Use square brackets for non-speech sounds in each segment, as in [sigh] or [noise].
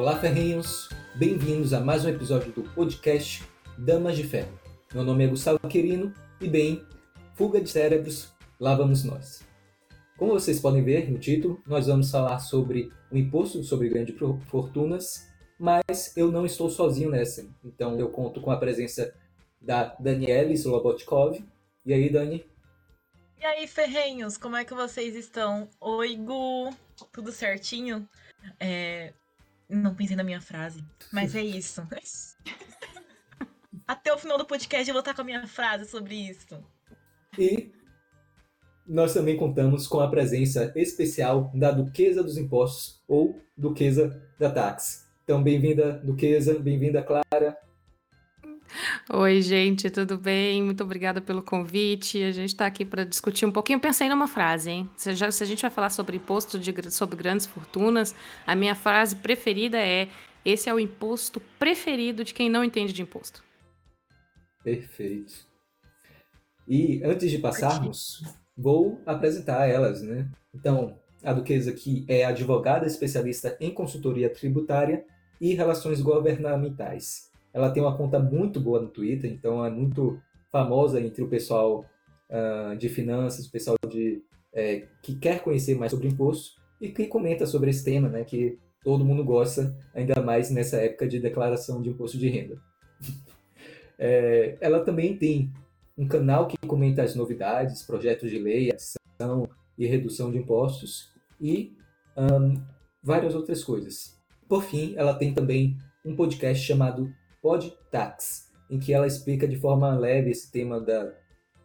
Olá, ferrinhos! Bem-vindos a mais um episódio do podcast Damas de Ferro. Meu nome é Gustavo Querino e, bem, fuga de cérebros, lá vamos nós. Como vocês podem ver no título, nós vamos falar sobre o imposto sobre grandes fortunas, mas eu não estou sozinho nessa. Então eu conto com a presença da Daniela Slobotkov. E aí, Dani? E aí, ferrenhos, como é que vocês estão? Oi, Gu! Tudo certinho? É, não pensei na minha frase, mas é isso. [laughs] Até o final do podcast eu vou estar com a minha frase sobre isso. E nós também contamos com a presença especial da Duquesa dos Impostos ou Duquesa da Tax. Então, bem-vinda, Duquesa, bem-vinda, Clara. Oi, gente, tudo bem? Muito obrigada pelo convite. A gente está aqui para discutir um pouquinho. Pensei numa frase, hein? Se, já, se a gente vai falar sobre imposto de, sobre grandes fortunas, a minha frase preferida é: esse é o imposto preferido de quem não entende de imposto. Perfeito. E antes de passarmos, vou apresentar elas, né? Então, a Duquesa aqui é advogada especialista em consultoria tributária e relações governamentais ela tem uma conta muito boa no Twitter, então é muito famosa entre o pessoal uh, de finanças, o pessoal de, é, que quer conhecer mais sobre imposto e que comenta sobre esse tema, né, que todo mundo gosta, ainda mais nessa época de declaração de imposto de renda. [laughs] é, ela também tem um canal que comenta as novidades, projetos de lei, ação e redução de impostos e um, várias outras coisas. Por fim, ela tem também um podcast chamado PodTax, em que ela explica de forma leve esse tema da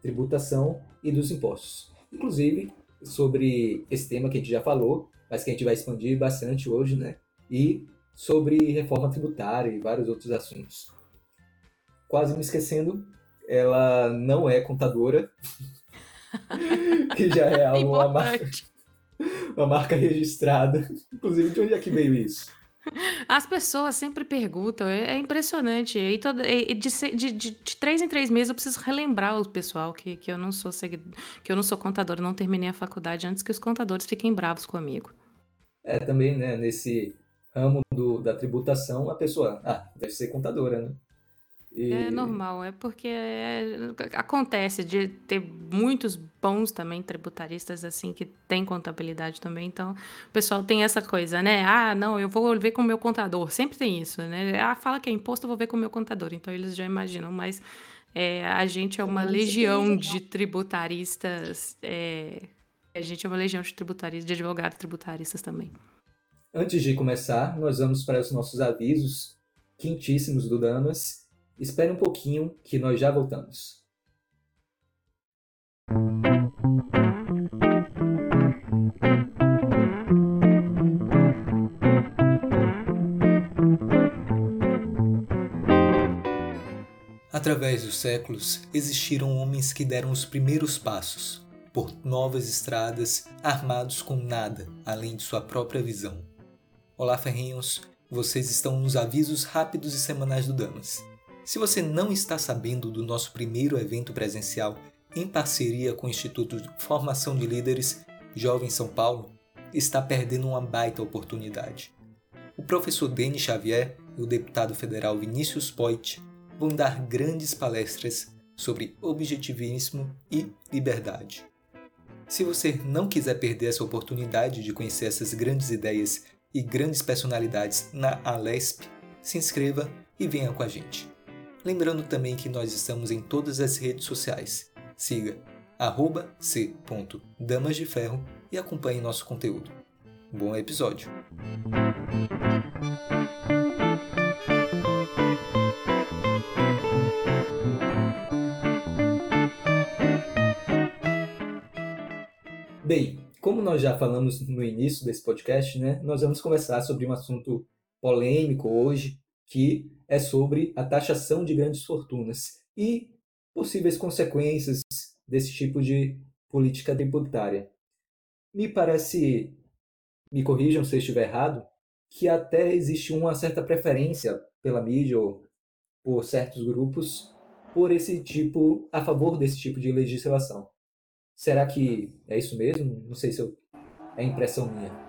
tributação e dos impostos. Inclusive, sobre esse tema que a gente já falou, mas que a gente vai expandir bastante hoje, né? E sobre reforma tributária e vários outros assuntos. Quase me esquecendo, ela não é contadora, [laughs] que já é algo, [laughs] uma marca, uma marca registrada. Inclusive, de onde é que veio isso? As pessoas sempre perguntam, é, é impressionante. E, toda, e de, de, de, de, três em três meses eu preciso relembrar o pessoal que, que eu não sou seguidor, que eu não sou contador, não terminei a faculdade antes que os contadores fiquem bravos comigo. É, também, né, nesse ramo do, da tributação, a pessoa, ah, deve ser contadora, né? E... É normal, é porque é, acontece de ter muitos bons também tributaristas assim que têm contabilidade também, então o pessoal tem essa coisa, né? Ah, não, eu vou ver com o meu contador, sempre tem isso, né? Ah, fala que é imposto, eu vou ver com o meu contador, então eles já imaginam, mas é, a gente é uma legião de tributaristas, é, a gente é uma legião de tributaristas, de advogados tributaristas também. Antes de começar, nós vamos para os nossos avisos quentíssimos do Damas Espere um pouquinho que nós já voltamos. Através dos séculos, existiram homens que deram os primeiros passos por novas estradas, armados com nada além de sua própria visão. Olá, ferrinhos! Vocês estão nos avisos rápidos e semanais do Damas. Se você não está sabendo do nosso primeiro evento presencial em parceria com o Instituto de Formação de Líderes Jovem São Paulo, está perdendo uma baita oportunidade. O professor Denis Xavier e o deputado federal Vinícius Poit vão dar grandes palestras sobre objetivismo e liberdade. Se você não quiser perder essa oportunidade de conhecer essas grandes ideias e grandes personalidades na Alesp, se inscreva e venha com a gente. Lembrando também que nós estamos em todas as redes sociais. Siga arroba c.damas de ferro e acompanhe nosso conteúdo. Bom episódio! Bem, como nós já falamos no início desse podcast, né, nós vamos conversar sobre um assunto polêmico hoje, que é sobre a taxação de grandes fortunas e possíveis consequências desse tipo de política tributária. Me parece, me corrijam se eu estiver errado, que até existe uma certa preferência pela mídia ou por certos grupos por esse tipo, a favor desse tipo de legislação. Será que é isso mesmo? Não sei se eu, é impressão minha.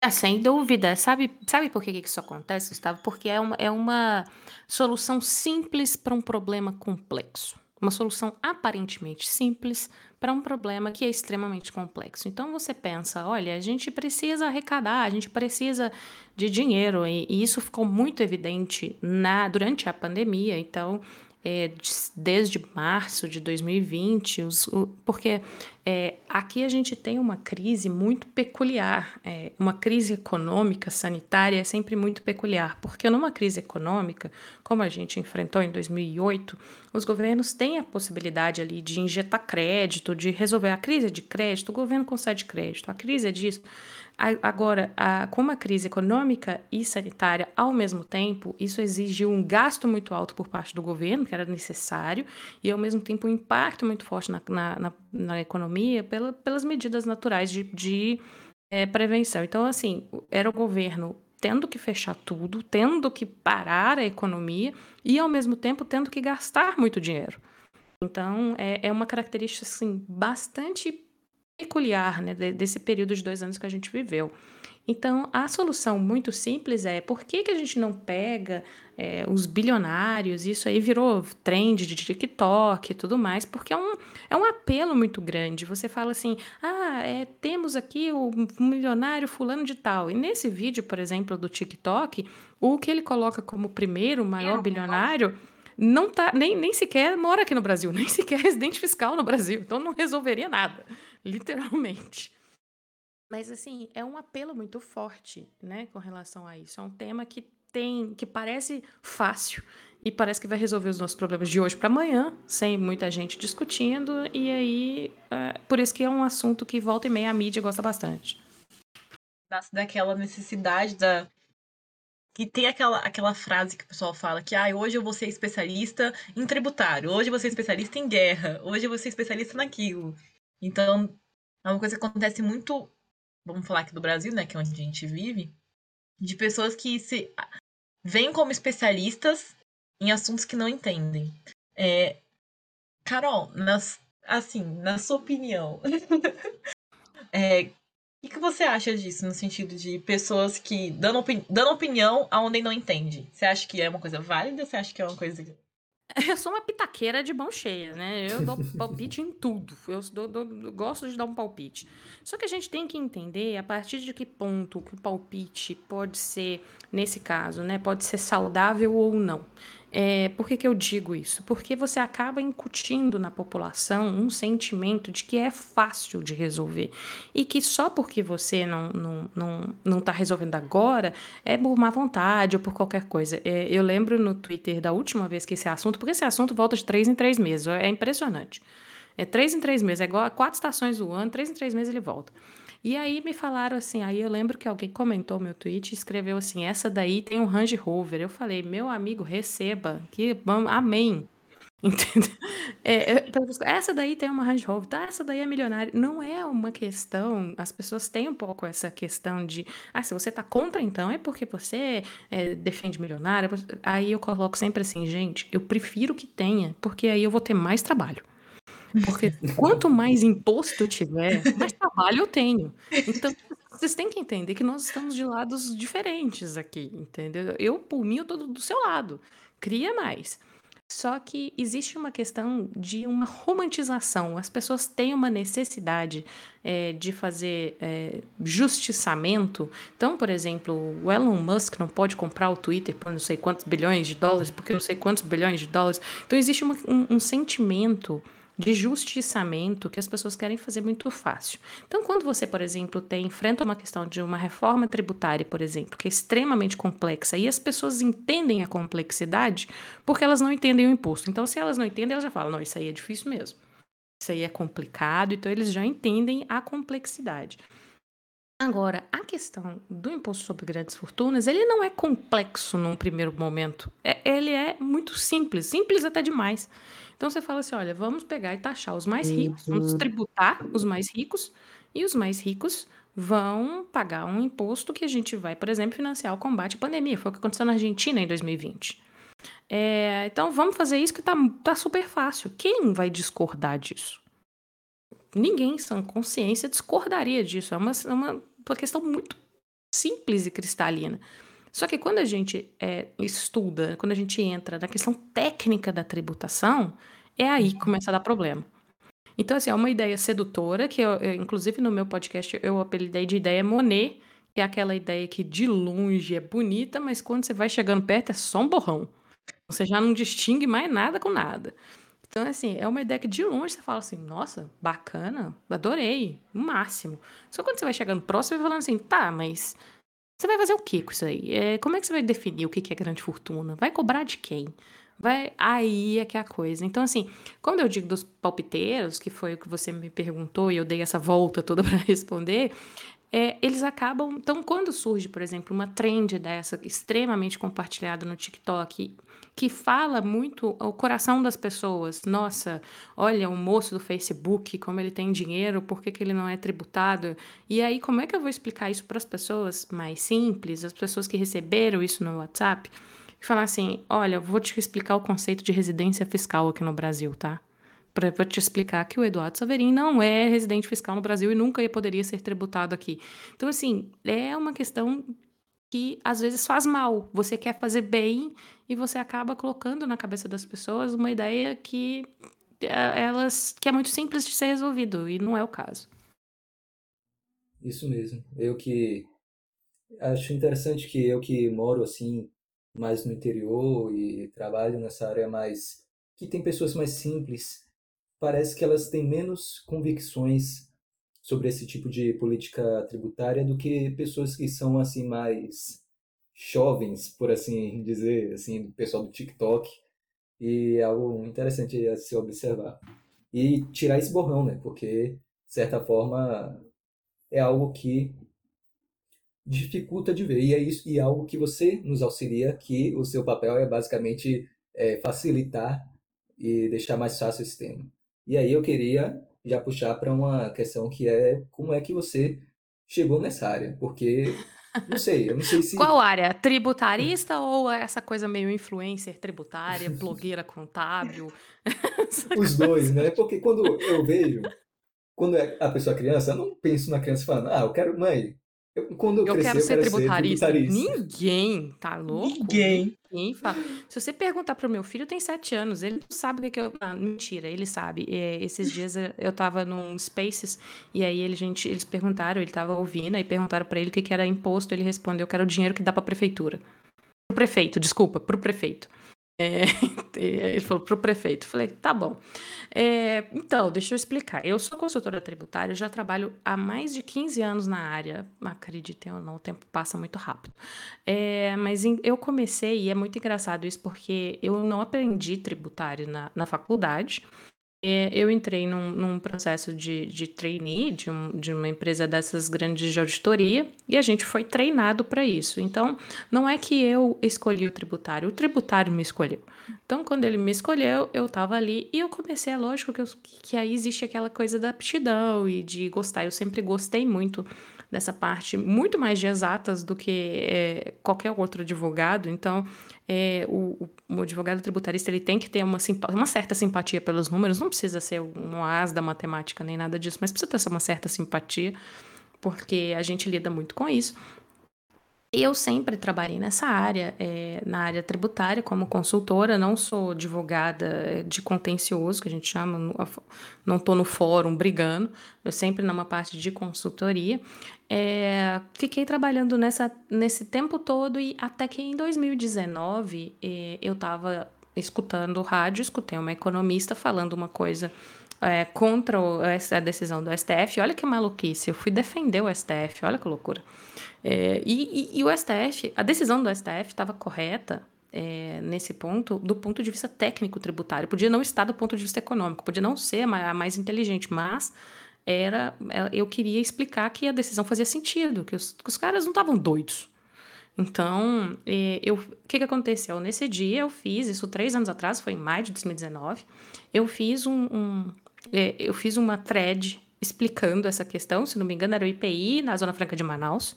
É, sem dúvida. Sabe, sabe por que que isso acontece, Gustavo? Porque é uma, é uma solução simples para um problema complexo. Uma solução aparentemente simples para um problema que é extremamente complexo. Então você pensa, olha, a gente precisa arrecadar, a gente precisa de dinheiro, e, e isso ficou muito evidente na, durante a pandemia. Então, é, desde março de 2020, os, o, porque é, aqui a gente tem uma crise muito peculiar, é, uma crise econômica, sanitária é sempre muito peculiar, porque numa crise econômica, como a gente enfrentou em 2008, os governos têm a possibilidade ali de injetar crédito, de resolver a crise de crédito, o governo concede crédito, a crise é disso. Agora, a, com uma crise econômica e sanitária ao mesmo tempo, isso exigiu um gasto muito alto por parte do governo, que era necessário, e ao mesmo tempo um impacto muito forte na, na, na economia pela, pelas medidas naturais de, de é, prevenção. Então, assim, era o governo tendo que fechar tudo, tendo que parar a economia e, ao mesmo tempo, tendo que gastar muito dinheiro. Então, é, é uma característica assim, bastante peculiar né, desse período de dois anos que a gente viveu. Então, a solução muito simples é por que, que a gente não pega é, os bilionários, isso aí virou trend de TikTok e tudo mais, porque é um, é um apelo muito grande. Você fala assim, ah, é, temos aqui o milionário fulano de tal. E nesse vídeo, por exemplo, do TikTok, o que ele coloca como primeiro maior bilionário não tá nem, nem sequer mora aqui no Brasil, [laughs] nem sequer é residente fiscal no Brasil, então não resolveria nada. Literalmente. Mas assim, é um apelo muito forte, né, com relação a isso. É um tema que tem, que parece fácil e parece que vai resolver os nossos problemas de hoje para amanhã, sem muita gente discutindo. E aí, é, por isso que é um assunto que volta e meia a mídia gosta bastante. Nasce daquela necessidade da que tem aquela, aquela frase que o pessoal fala que ah, hoje eu vou ser especialista em tributário, hoje eu vou ser especialista em guerra, hoje eu vou ser especialista naquilo. Então, é uma coisa que acontece muito, vamos falar aqui do Brasil, né, que é onde a gente vive, de pessoas que se veem como especialistas em assuntos que não entendem. É, Carol, nas, assim, na sua opinião, [laughs] é, o que, você acha disso, no sentido de pessoas que dando, opini dando opinião aonde não entende? Você acha que é uma coisa válida você acha que é uma coisa [laughs] Eu sou uma pitaqueira de mão cheia, né? Eu dou palpite em tudo. Eu dou, dou, gosto de dar um palpite. Só que a gente tem que entender a partir de que ponto que o palpite pode ser, nesse caso, né? Pode ser saudável ou não. É, por que, que eu digo isso? Porque você acaba incutindo na população um sentimento de que é fácil de resolver e que só porque você não está não, não, não tá resolvendo agora é por má vontade ou por qualquer coisa. É, eu lembro no Twitter da última vez que esse assunto, porque esse assunto volta de três em três meses, é impressionante. É três em três meses, é igual a quatro estações do ano, três em três meses ele volta. E aí me falaram assim, aí eu lembro que alguém comentou meu tweet e escreveu assim, essa daí tem um Range Rover. Eu falei, meu amigo, receba, que amém. [laughs] Entendeu? É, é, essa daí tem uma Range Rover, tá? Essa daí é milionária. Não é uma questão. As pessoas têm um pouco essa questão de, ah, se você tá contra, então é porque você é, defende milionária. Aí eu coloco sempre assim, gente, eu prefiro que tenha, porque aí eu vou ter mais trabalho. Porque quanto mais imposto eu tiver, mais trabalho eu tenho. Então, vocês têm que entender que nós estamos de lados diferentes aqui, entendeu? Eu, por mim, eu do seu lado. Cria mais. Só que existe uma questão de uma romantização. As pessoas têm uma necessidade é, de fazer é, justiçamento. Então, por exemplo, o Elon Musk não pode comprar o Twitter por não sei quantos bilhões de dólares, porque não sei quantos bilhões de dólares. Então, existe uma, um, um sentimento de justiçamento que as pessoas querem fazer muito fácil. Então, quando você, por exemplo, tem, enfrenta uma questão de uma reforma tributária, por exemplo, que é extremamente complexa, e as pessoas entendem a complexidade porque elas não entendem o imposto. Então, se elas não entendem, elas já falam: não, isso aí é difícil mesmo. Isso aí é complicado, então eles já entendem a complexidade. Agora, a questão do imposto sobre grandes fortunas, ele não é complexo num primeiro momento. É, ele é muito simples, simples até demais. Então você fala assim: olha, vamos pegar e taxar os mais ricos, vamos uhum. tributar os mais ricos, e os mais ricos vão pagar um imposto que a gente vai, por exemplo, financiar o combate à pandemia. Foi o que aconteceu na Argentina em 2020. É, então vamos fazer isso que tá, tá super fácil. Quem vai discordar disso? Ninguém, sem consciência, discordaria disso. É uma, uma, uma questão muito simples e cristalina. Só que quando a gente é, estuda, quando a gente entra na questão técnica da tributação, é aí que começa a dar problema. Então, assim, é uma ideia sedutora, que eu, eu, inclusive no meu podcast eu apelidei de ideia Monet, que é aquela ideia que de longe é bonita, mas quando você vai chegando perto é só um borrão. Você já não distingue mais nada com nada. Então, assim, é uma ideia que de longe você fala assim, nossa, bacana, adorei, o máximo. Só quando você vai chegando próximo, vai falando assim, tá, mas você vai fazer o que com isso aí? É, como é que você vai definir o que é grande fortuna? Vai cobrar de quem? Vai, aí é que é a coisa. Então, assim, quando eu digo dos palpiteiros, que foi o que você me perguntou e eu dei essa volta toda [laughs] para responder, é, eles acabam. Então, quando surge, por exemplo, uma trend dessa extremamente compartilhada no TikTok, que fala muito ao coração das pessoas. Nossa, olha o moço do Facebook, como ele tem dinheiro, por que, que ele não é tributado? E aí, como é que eu vou explicar isso para as pessoas mais simples, as pessoas que receberam isso no WhatsApp? E falar assim: olha, vou te explicar o conceito de residência fiscal aqui no Brasil, tá? Para te explicar que o Eduardo Saverin não é residente fiscal no Brasil e nunca poderia ser tributado aqui. Então, assim, é uma questão que às vezes faz mal. Você quer fazer bem e você acaba colocando na cabeça das pessoas uma ideia que eh, elas que é muito simples de ser resolvido e não é o caso. Isso mesmo. Eu que acho interessante que eu que moro assim mais no interior e trabalho nessa área mais que tem pessoas mais simples, parece que elas têm menos convicções sobre esse tipo de política tributária do que pessoas que são assim mais jovens, por assim dizer, assim, pessoal do TikTok. E é algo interessante a se observar. E tirar esse borrão, né? Porque, de certa forma, é algo que dificulta de ver. E é isso, e é algo que você nos auxilia, que o seu papel é basicamente é, facilitar e deixar mais fácil esse tema. E aí eu queria já puxar para uma questão que é como é que você chegou nessa área, porque não sei, eu não sei se Qual área? Tributarista ou essa coisa meio influencer tributária, blogueira contábil? [laughs] Os dois, né? Porque quando eu vejo, quando é a pessoa é criança, eu não penso na criança falando, ah, eu quero, mãe, eu, quando eu, eu crescer, quero ser eu quero tributarista. ser tributarista. Ninguém, tá louco? Ninguém. Ninguém fala. Se você perguntar pro meu filho, tem sete anos, ele não sabe o que, é que eu. Ah, mentira, ele sabe. É, esses dias eu tava num Spaces e aí ele, gente, eles perguntaram, ele tava ouvindo, aí perguntaram para ele o que, que era imposto. Ele respondeu que era o dinheiro que dá pra prefeitura. Pro prefeito, desculpa, pro prefeito. É, [laughs] ele falou para o prefeito. Falei, tá bom. É, então, deixa eu explicar. Eu sou consultora tributária, já trabalho há mais de 15 anos na área. Acreditem ou não, o tempo passa muito rápido. É, mas em, eu comecei, e é muito engraçado isso, porque eu não aprendi tributário na, na faculdade. É, eu entrei num, num processo de, de trainee de, um, de uma empresa dessas grandes de auditoria e a gente foi treinado para isso. Então, não é que eu escolhi o tributário, o tributário me escolheu. Então, quando ele me escolheu, eu estava ali e eu comecei, é lógico que, eu, que aí existe aquela coisa da aptidão e de gostar. Eu sempre gostei muito dessa parte, muito mais de exatas do que é, qualquer outro advogado. Então, é, o, o, advogado tributarista ele tem que ter uma, uma certa simpatia pelos números, não precisa ser um as da matemática nem nada disso, mas precisa ter uma certa simpatia, porque a gente lida muito com isso. Eu sempre trabalhei nessa área, é, na área tributária, como consultora, não sou advogada de contencioso, que a gente chama, não estou no fórum brigando, eu sempre numa parte de consultoria. É, fiquei trabalhando nessa, nesse tempo todo e até que em 2019 é, eu estava escutando rádio, escutei uma economista falando uma coisa é, contra o, a decisão do STF. Olha que maluquice, eu fui defender o STF, olha que loucura. É, e, e, e, o STF, a decisão do STF estava correta é, nesse ponto, do ponto de vista técnico tributário. Podia não estar do ponto de vista econômico, podia não ser a mais, inteligente, mas era, é, eu queria explicar que a decisão fazia sentido, que os, que os caras não estavam doidos. Então, é, eu, o que, que aconteceu? Nesse dia eu fiz, isso três anos atrás, foi em maio de 2019, eu fiz um, um é, eu fiz uma thread explicando essa questão, se não me engano, era o IPI na Zona Franca de Manaus.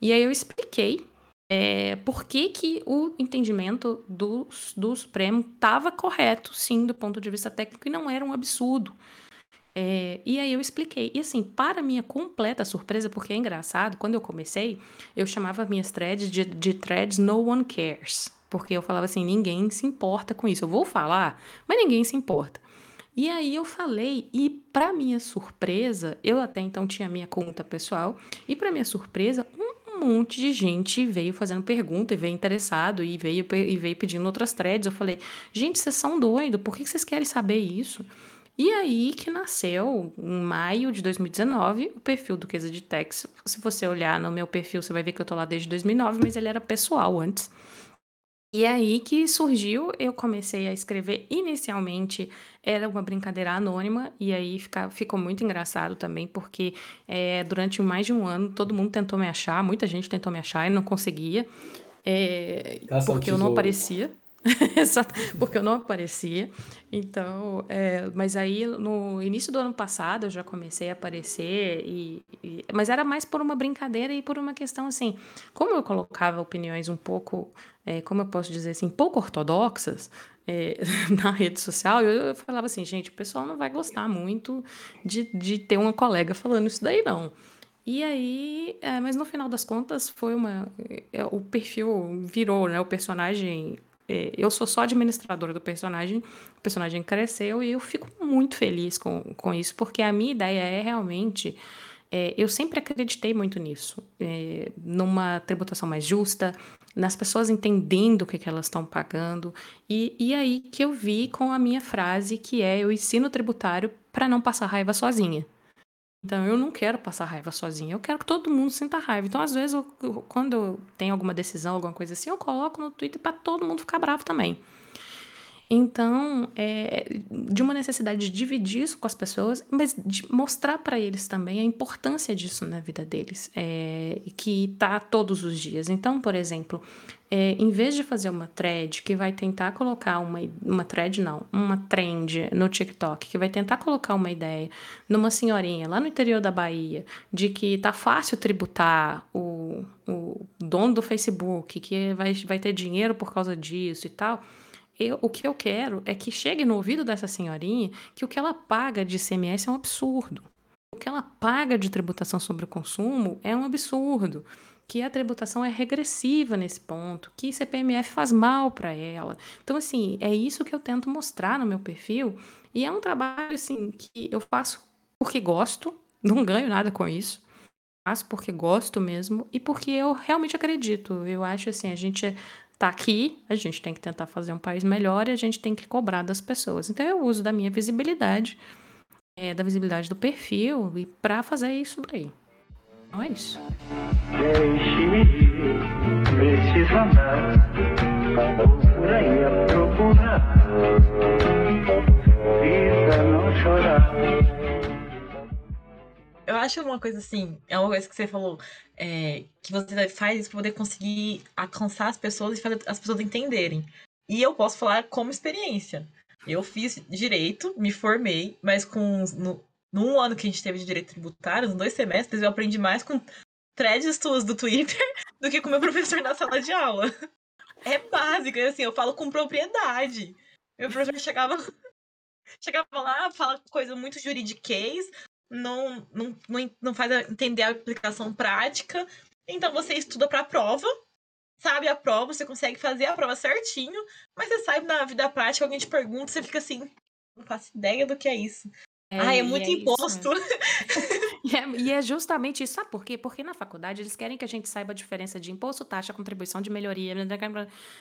E aí eu expliquei é, por que, que o entendimento do, do Supremo estava correto, sim, do ponto de vista técnico, e não era um absurdo. É, e aí eu expliquei. E assim, para minha completa surpresa, porque é engraçado, quando eu comecei, eu chamava minhas threads de, de threads no one cares. Porque eu falava assim, ninguém se importa com isso. Eu vou falar, mas ninguém se importa. E aí eu falei, e para minha surpresa, eu até então tinha minha conta pessoal, e para minha surpresa, um monte de gente veio fazendo pergunta e veio interessado e veio, e veio pedindo outras threads. Eu falei, gente, vocês são doidos, por que vocês querem saber isso? E aí que nasceu, em maio de 2019, o perfil do Queza de Tex. Se você olhar no meu perfil, você vai ver que eu tô lá desde 2009, mas ele era pessoal antes. E aí que surgiu, eu comecei a escrever inicialmente, era uma brincadeira anônima, e aí fica, ficou muito engraçado também, porque é, durante mais de um ano todo mundo tentou me achar, muita gente tentou me achar e não conseguia, é, porque eu não aparecia. [laughs] porque eu não aparecia. Então, é, mas aí no início do ano passado eu já comecei a aparecer, e, e, mas era mais por uma brincadeira e por uma questão assim, como eu colocava opiniões um pouco, é, como eu posso dizer assim, pouco ortodoxas é, [laughs] na rede social, eu, eu, falava assim, gente, o pessoal não vai gostar muito de, de ter uma colega falando isso daí, não. E aí, é, mas no final das contas foi uma. É, o perfil virou, né? O personagem eu sou só administradora do personagem, o personagem cresceu e eu fico muito feliz com, com isso, porque a minha ideia é realmente. É, eu sempre acreditei muito nisso, é, numa tributação mais justa, nas pessoas entendendo o que, que elas estão pagando, e, e aí que eu vi com a minha frase, que é: eu ensino tributário para não passar raiva sozinha. Então, eu não quero passar raiva sozinha, eu quero que todo mundo sinta raiva. Então, às vezes, eu, quando eu tenho alguma decisão, alguma coisa assim, eu coloco no Twitter para todo mundo ficar bravo também. Então, é, de uma necessidade de dividir isso com as pessoas, mas de mostrar para eles também a importância disso na vida deles, é, que está todos os dias. Então, por exemplo, é, em vez de fazer uma thread que vai tentar colocar uma, uma thread, não, uma trend no TikTok, que vai tentar colocar uma ideia numa senhorinha lá no interior da Bahia, de que tá fácil tributar o, o dono do Facebook, que vai, vai ter dinheiro por causa disso e tal eu, o que eu quero é que chegue no ouvido dessa senhorinha que o que ela paga de ICMS é um absurdo. O que ela paga de tributação sobre o consumo é um absurdo. Que a tributação é regressiva nesse ponto, que CPMF faz mal para ela. Então, assim, é isso que eu tento mostrar no meu perfil. E é um trabalho, assim, que eu faço porque gosto, [laughs] não ganho nada com isso faço porque gosto mesmo e porque eu realmente acredito. Eu acho assim, a gente está aqui, a gente tem que tentar fazer um país melhor e a gente tem que cobrar das pessoas. Então eu uso da minha visibilidade, é, da visibilidade do perfil e para fazer isso daí. Isso. Deixe-me andar por aí a procurar, vida não chorar eu acho uma coisa assim, é uma coisa que você falou, é, que você faz isso para poder conseguir alcançar as pessoas e fazer as pessoas entenderem. E eu posso falar como experiência. Eu fiz direito, me formei, mas com no, num ano que a gente teve de direito tributário, nos dois semestres, eu aprendi mais com threads tuas do Twitter [laughs] do que com meu professor na sala de aula. [laughs] É básico, é assim, eu falo com propriedade. Meu professor chegava, [laughs] chegava lá, fala coisa muito juridiquês, não, não, não, faz entender a aplicação prática. Então você estuda para a prova, sabe a prova, você consegue fazer a prova certinho, mas você sai na vida prática, alguém te pergunta, você fica assim, não faço ideia do que é isso. É, Ai, é muito é imposto. [laughs] e, é, e, é, justamente isso. Sabe por quê? Porque na faculdade eles querem que a gente saiba a diferença de imposto, taxa, contribuição de melhoria.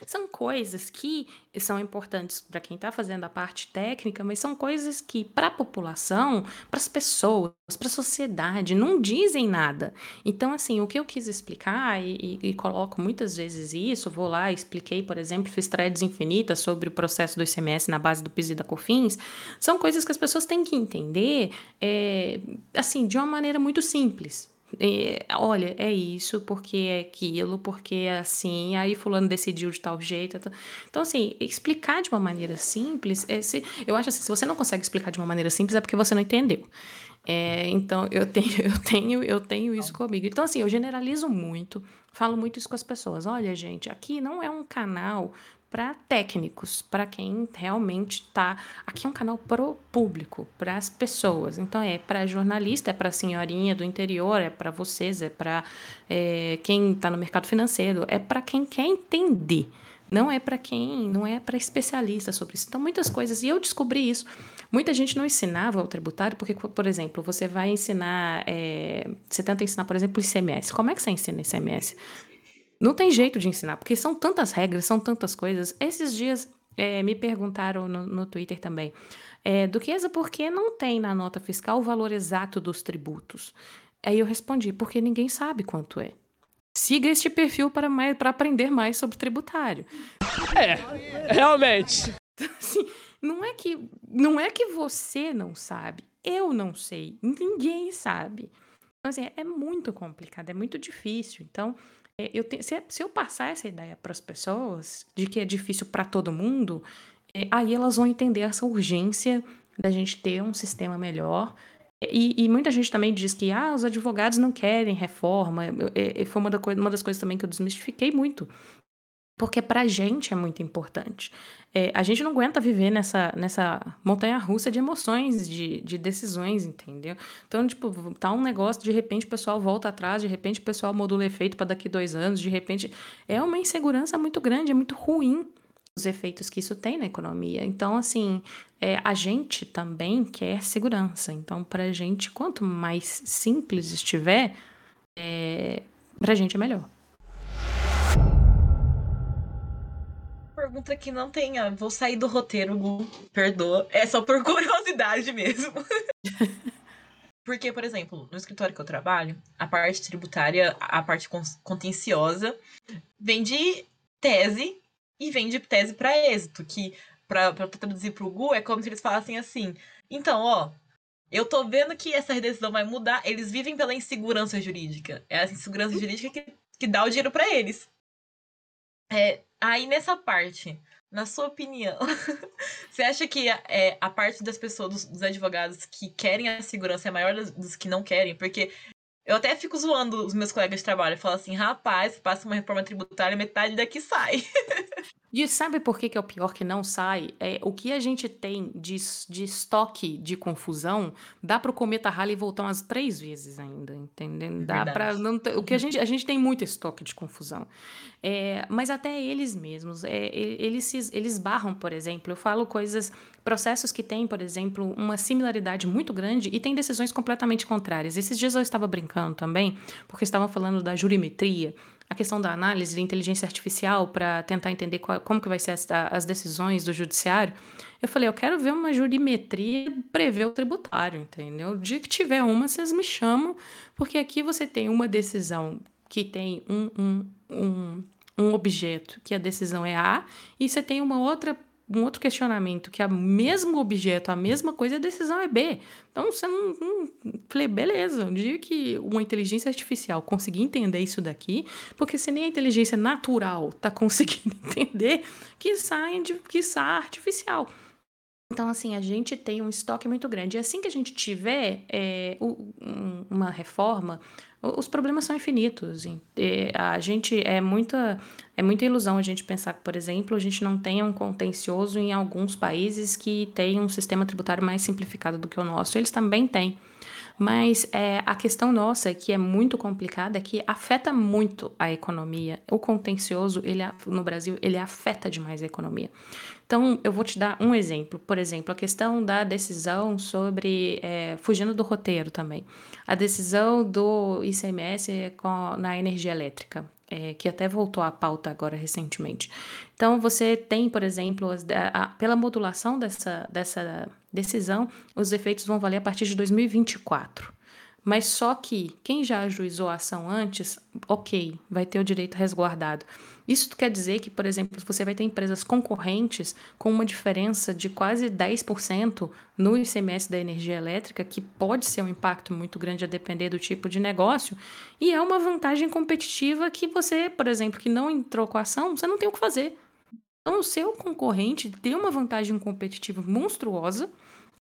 São coisas que são importantes para quem está fazendo a parte técnica, mas são coisas que, para a população, para as pessoas, para a sociedade, não dizem nada. Então, assim, o que eu quis explicar, e, e, e coloco muitas vezes isso, vou lá, expliquei, por exemplo, fiz threads infinitas sobre o processo do ICMS na base do PIS e da COFINS, são coisas que as pessoas têm que entender entender, é, assim, de uma maneira muito simples. É, olha, é isso, porque é aquilo, porque é assim, aí fulano decidiu de tal jeito. Então, assim, explicar de uma maneira simples, é, se, eu acho assim, se você não consegue explicar de uma maneira simples, é porque você não entendeu. É, então, eu tenho, [laughs] eu tenho, eu tenho isso comigo. Então, assim, eu generalizo muito, falo muito isso com as pessoas. Olha, gente, aqui não é um canal para técnicos, para quem realmente está. Aqui é um canal pro público, para as pessoas. Então é para jornalista, é para senhorinha do interior, é para vocês, é para é, quem está no mercado financeiro, é para quem quer entender. Não é para quem, não é para especialista sobre isso. Então muitas coisas. E eu descobri isso. Muita gente não ensinava o tributário, porque, por exemplo, você vai ensinar. É, você tenta ensinar, por exemplo, ICMS. Como é que você ensina ICMS? Não tem jeito de ensinar, porque são tantas regras, são tantas coisas. Esses dias é, me perguntaram no, no Twitter também. É, Duquesa, por que não tem na nota fiscal o valor exato dos tributos? Aí eu respondi, porque ninguém sabe quanto é. Siga este perfil para, mais, para aprender mais sobre tributário. É, realmente. Assim, não é que não é que você não sabe, eu não sei, ninguém sabe. Então, assim, é muito complicado, é muito difícil. Então, é, eu te, se, se, eu passar essa ideia para as pessoas de que é difícil para todo mundo, é, aí elas vão entender essa urgência da gente ter um sistema melhor. E, e, muita gente também diz que ah, os advogados não querem reforma. É, foi uma, da uma das coisas também que eu desmistifiquei muito. Porque para a gente é muito importante. É, a gente não aguenta viver nessa, nessa montanha russa de emoções, de, de decisões, entendeu? Então, tipo, tá um negócio, de repente o pessoal volta atrás, de repente o pessoal modula efeito para daqui dois anos, de repente. É uma insegurança muito grande, é muito ruim os efeitos que isso tem na economia. Então, assim, é, a gente também quer segurança. Então, para a gente, quanto mais simples estiver, é, para a gente é melhor. Pergunta que não tenha. Vou sair do roteiro, Gu. Perdoa. É só por [laughs] curiosidade mesmo. [laughs] Porque, por exemplo, no escritório que eu trabalho, a parte tributária, a parte contenciosa, vem de tese e vem de tese para êxito, que para traduzir para o Gu é como se eles falassem assim: então, ó, eu tô vendo que essa decisão vai mudar, eles vivem pela insegurança jurídica. É a insegurança jurídica que, que dá o dinheiro para eles. É, aí nessa parte, na sua opinião, [laughs] você acha que é, a parte das pessoas, dos, dos, advogados que querem a segurança é maior dos, dos, que não querem? Porque eu até fico zoando os meus colegas de trabalho. Eu falo assim, rapaz, passa uma reforma tributária, metade daqui sai. [laughs] E sabe por que, que é o pior que não sai? É, o que a gente tem de, de estoque de confusão, dá para o cometa Halley voltar umas três vezes ainda, entendendo? Dá para o que a gente a gente tem muito estoque de confusão. É, mas até eles mesmos, é, eles eles barram, por exemplo, eu falo coisas, processos que têm, por exemplo, uma similaridade muito grande e têm decisões completamente contrárias. Esses dias eu estava brincando também, porque estavam falando da jurimetria a questão da análise de inteligência artificial para tentar entender qual, como que vai ser as, as, decisões do judiciário, eu falei, eu quero ver uma jurimetria prever o tributário, entendeu? O dia que tiver uma, vocês me chamam, porque aqui você tem uma decisão que tem um, um, um, um objeto, que a decisão é A, e você tem uma outra um outro questionamento, que é o mesmo objeto, a mesma coisa, a decisão é B. Então, você não. Falei, beleza, um dia que uma inteligência artificial conseguir entender isso daqui, porque se nem a inteligência natural está [laughs] conseguindo entender, que sai de que sai artificial. Então, assim, a gente tem um estoque muito grande. E assim que a gente tiver é, uma reforma, os problemas são infinitos. A gente é muita, é muita ilusão a gente pensar que, por exemplo, a gente não tenha um contencioso em alguns países que têm um sistema tributário mais simplificado do que o nosso. Eles também têm. Mas é, a questão nossa, que é muito complicada, é que afeta muito a economia. O contencioso, ele, no Brasil, ele afeta demais a economia. Então, eu vou te dar um exemplo. Por exemplo, a questão da decisão sobre. É, fugindo do roteiro também. A decisão do ICMS na energia elétrica. É, que até voltou à pauta agora recentemente. Então, você tem, por exemplo, a, a, pela modulação dessa, dessa decisão, os efeitos vão valer a partir de 2024. Mas só que quem já ajuizou a ação antes, ok, vai ter o direito resguardado. Isso quer dizer que, por exemplo, você vai ter empresas concorrentes com uma diferença de quase 10% no ICMS da energia elétrica, que pode ser um impacto muito grande a depender do tipo de negócio, e é uma vantagem competitiva que você, por exemplo, que não entrou com a ação, você não tem o que fazer. Então, o seu concorrente tem uma vantagem competitiva monstruosa,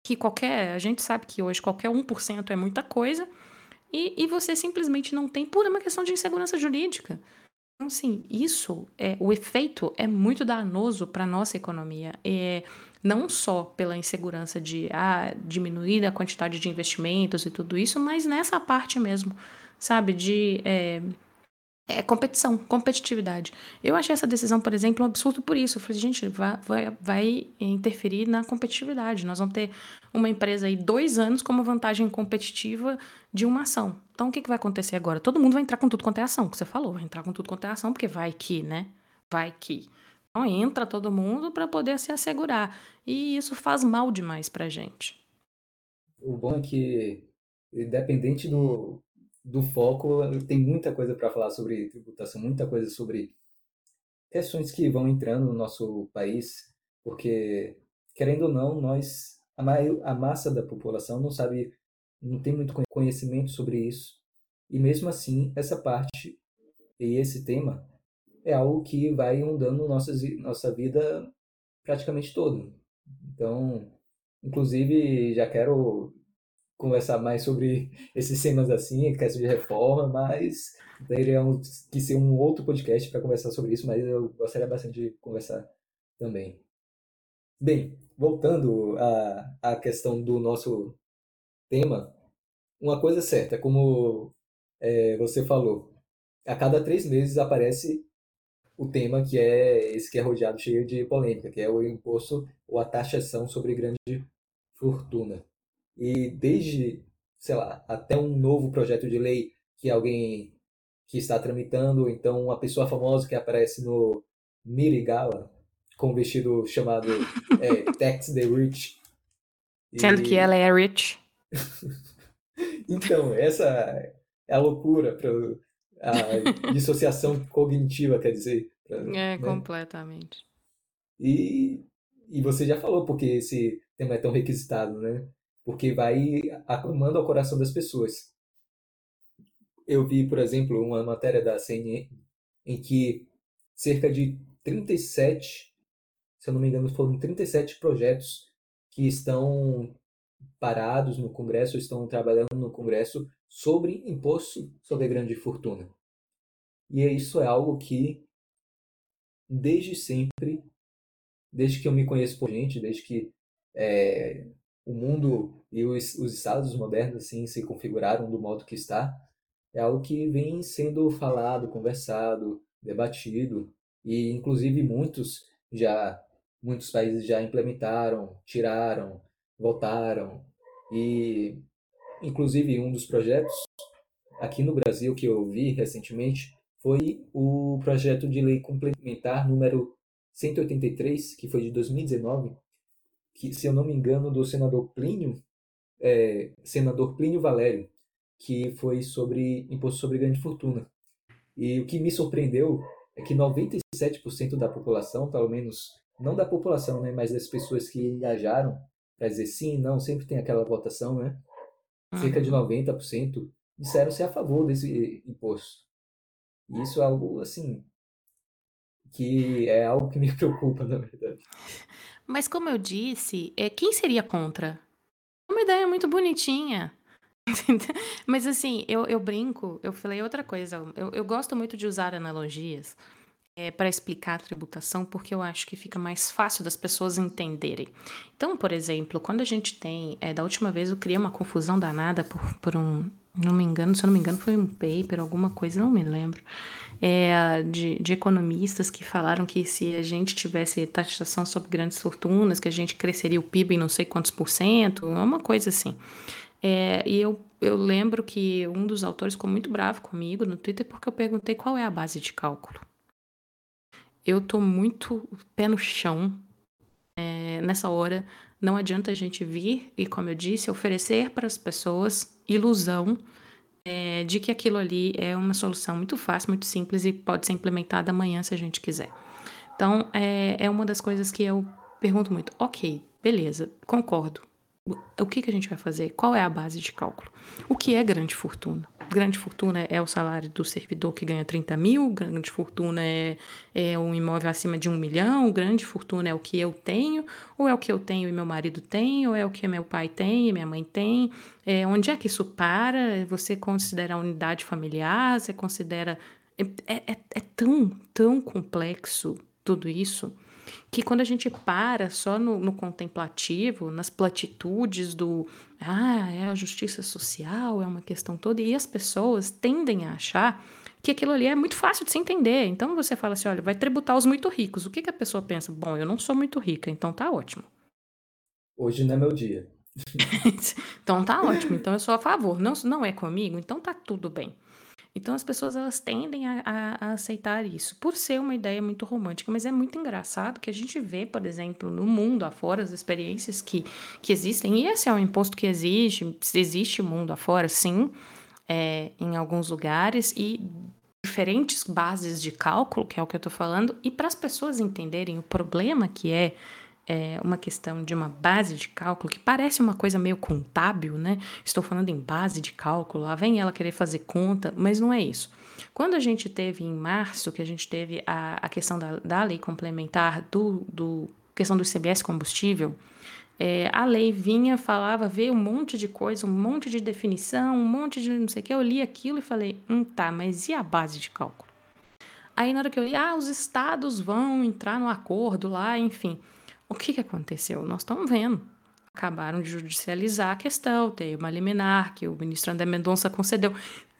que qualquer, a gente sabe que hoje qualquer 1% é muita coisa, e, e você simplesmente não tem por uma questão de insegurança jurídica. Então, assim, isso é o efeito é muito danoso para a nossa economia. É, não só pela insegurança de ah, diminuir a quantidade de investimentos e tudo isso, mas nessa parte mesmo, sabe, de é, é competição, competitividade. Eu achei essa decisão, por exemplo, um absurdo por isso. Eu falei, gente, vai, vai, vai interferir na competitividade. Nós vamos ter uma empresa aí dois anos como vantagem competitiva de uma ação. Então, o que, que vai acontecer agora? Todo mundo vai entrar com tudo quanto é ação, que você falou, vai entrar com tudo quanto é ação, porque vai que, né? Vai que. Então, entra todo mundo para poder se assegurar. E isso faz mal demais para gente. O bom é que, independente do, do foco, tem muita coisa para falar sobre tributação, muita coisa sobre questões que vão entrando no nosso país, porque, querendo ou não, nós, a, maior, a massa da população não sabe, não tem muito conhecimento sobre isso. E mesmo assim, essa parte e esse tema é algo que vai inundando nossas, nossa vida praticamente toda. Então, inclusive, já quero conversar mais sobre esses temas assim, questão de reforma, mas teríamos que ser um outro podcast para conversar sobre isso, mas eu gostaria bastante de conversar também. Bem, voltando à, à questão do nosso tema, uma coisa certa, como é, você falou, a cada três meses aparece o tema que é esse que é rodeado cheio de polêmica, que é o imposto ou a taxação sobre grande fortuna. E desde, sei lá, até um novo projeto de lei que alguém que está tramitando, então uma pessoa famosa que aparece no Mirigala com um vestido chamado é, [laughs] Tax the Rich. Sendo e... que ela é rich. [laughs] então, essa é a loucura para a dissociação [laughs] cognitiva, quer dizer. Pra, é, né? completamente. E, e você já falou porque esse tema é tão requisitado, né? Porque vai acalmando o coração das pessoas. Eu vi, por exemplo, uma matéria da CNN em que cerca de 37, se eu não me engano, foram 37 projetos que estão parados no Congresso, estão trabalhando no Congresso sobre imposto sobre grande fortuna. E isso é algo que, desde sempre, desde que eu me conheço por gente, desde que é, o mundo e os, os estados modernos assim se configuraram do modo que está, é algo que vem sendo falado, conversado, debatido e inclusive muitos já muitos países já implementaram, tiraram, voltaram e inclusive um dos projetos aqui no Brasil que eu vi recentemente foi o projeto de lei complementar número 183, que foi de 2019, que, se eu não me engano, do senador Plínio, é, senador Plínio Valério, que foi sobre imposto sobre grande fortuna. E o que me surpreendeu é que 97% da população, pelo menos, não da população, né, mas das pessoas que engajaram para dizer sim, não, sempre tem aquela votação, né? Cerca de 90% uhum. disseram ser a favor desse imposto. E isso é algo, assim, que é algo que me [laughs] preocupa, na verdade. Mas como eu disse, é, quem seria contra? É uma ideia muito bonitinha. [laughs] Mas assim, eu, eu brinco, eu falei outra coisa. Eu, eu gosto muito de usar analogias é, para explicar a tributação, porque eu acho que fica mais fácil das pessoas entenderem. Então, por exemplo, quando a gente tem. É, da última vez eu criei uma confusão danada por, por um. Não me engano, se eu não me engano, foi um paper, alguma coisa, não me lembro é, de, de, economistas que falaram que se a gente tivesse taxação sobre grandes fortunas, que a gente cresceria o PIB em não sei quantos por cento, é uma coisa assim. É, e eu, eu lembro que um dos autores ficou muito bravo comigo no Twitter porque eu perguntei qual é a base de cálculo. Eu tô muito pé no chão é, nessa hora. Não adianta a gente vir e, como eu disse, oferecer para as pessoas ilusão é, de que aquilo ali é uma solução muito fácil, muito simples e pode ser implementada amanhã se a gente quiser. Então, é, é uma das coisas que eu pergunto muito. Ok, beleza, concordo. O que, que a gente vai fazer? Qual é a base de cálculo? O que é grande fortuna? Grande fortuna é o salário do servidor que ganha 30 mil, grande fortuna é, é um imóvel acima de um milhão, grande fortuna é o que eu tenho, ou é o que eu tenho e meu marido tem, ou é o que meu pai tem e minha mãe tem. É, onde é que isso para? Você considera a unidade familiar? Você considera é, é, é tão, tão complexo tudo isso que quando a gente para só no, no, contemplativo, nas platitudes do ah, é a justiça social, é uma questão toda, e as pessoas tendem a achar que aquilo ali é muito fácil de se entender. Então você fala assim: olha, vai tributar os muito ricos. O que, que a pessoa pensa? Bom, eu não sou muito rica, então tá ótimo. Hoje não é meu dia. [laughs] então tá ótimo, então eu sou a favor. Não, não é comigo, então tá tudo bem. Então as pessoas elas tendem a, a, a, aceitar isso, por ser uma ideia muito romântica, mas é muito engraçado que a gente vê, por exemplo, no mundo afora, as experiências que, que existem, e esse é um imposto que existe, existe mundo afora, sim, é, em alguns lugares, e diferentes bases de cálculo, que é o que eu estou falando, e para as pessoas entenderem o problema que é é, uma questão de uma base de cálculo, que parece uma coisa meio contábil, né? Estou falando em base de cálculo, lá vem ela querer fazer conta, mas não é isso. Quando a gente teve em março, que a gente teve a, a questão da, da lei complementar do, do questão do CBS combustível, é, a lei vinha, falava, veio um monte de coisa, um monte de definição, um monte de não sei o que. Eu li aquilo e falei, hum, tá, mas e a base de cálculo? Aí na hora que eu li, ah, os estados vão entrar no acordo lá, enfim. O que, que aconteceu? Nós estamos vendo. Acabaram de judicializar a questão, tem uma liminar que o ministro André Mendonça concedeu.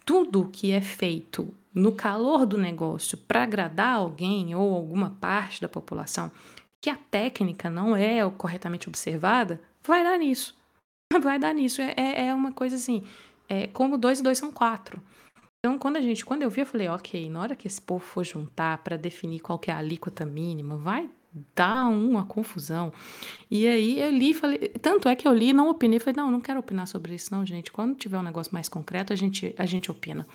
Tudo que é feito no calor do negócio para agradar alguém ou alguma parte da população, que a técnica não é corretamente observada, vai dar nisso. [laughs] Vai dar nisso. É, é, é uma coisa assim, é, como dois e dois são quatro. Então, quando a gente, quando eu vi, eu falei, ok, na hora que esse povo for juntar para definir qual é a alíquota mínima, vai dá uma confusão. E aí eu li, falei, tanto é que eu li, não opinei, falei, não, não quero opinar sobre isso não, gente. Quando tiver um negócio mais concreto, a gente a gente opina.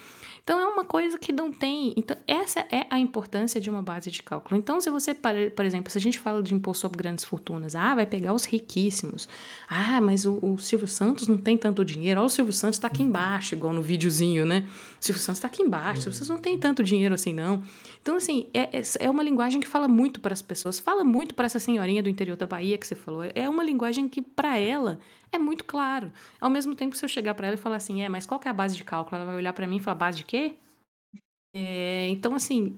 Então é uma coisa que não tem, então essa é a importância de uma base de cálculo. Então se você, por exemplo, se a gente fala de imposto sobre grandes fortunas, ah, vai pegar os riquíssimos. Ah, mas o, o Silvio Santos não tem tanto dinheiro. Olha o Silvio Santos está aqui embaixo, igual no videozinho, né? O Silvio Santos está aqui embaixo. Vocês não tem tanto dinheiro assim não. Então, assim, é, é, é uma linguagem que fala muito para as pessoas, fala muito para essa senhorinha do interior da Bahia que você falou. É uma linguagem que, para ela, é muito claro. Ao mesmo tempo, se eu chegar para ela e falar assim, é, mas qual que é a base de cálculo? Ela vai olhar para mim e falar, base de quê? É, então, assim,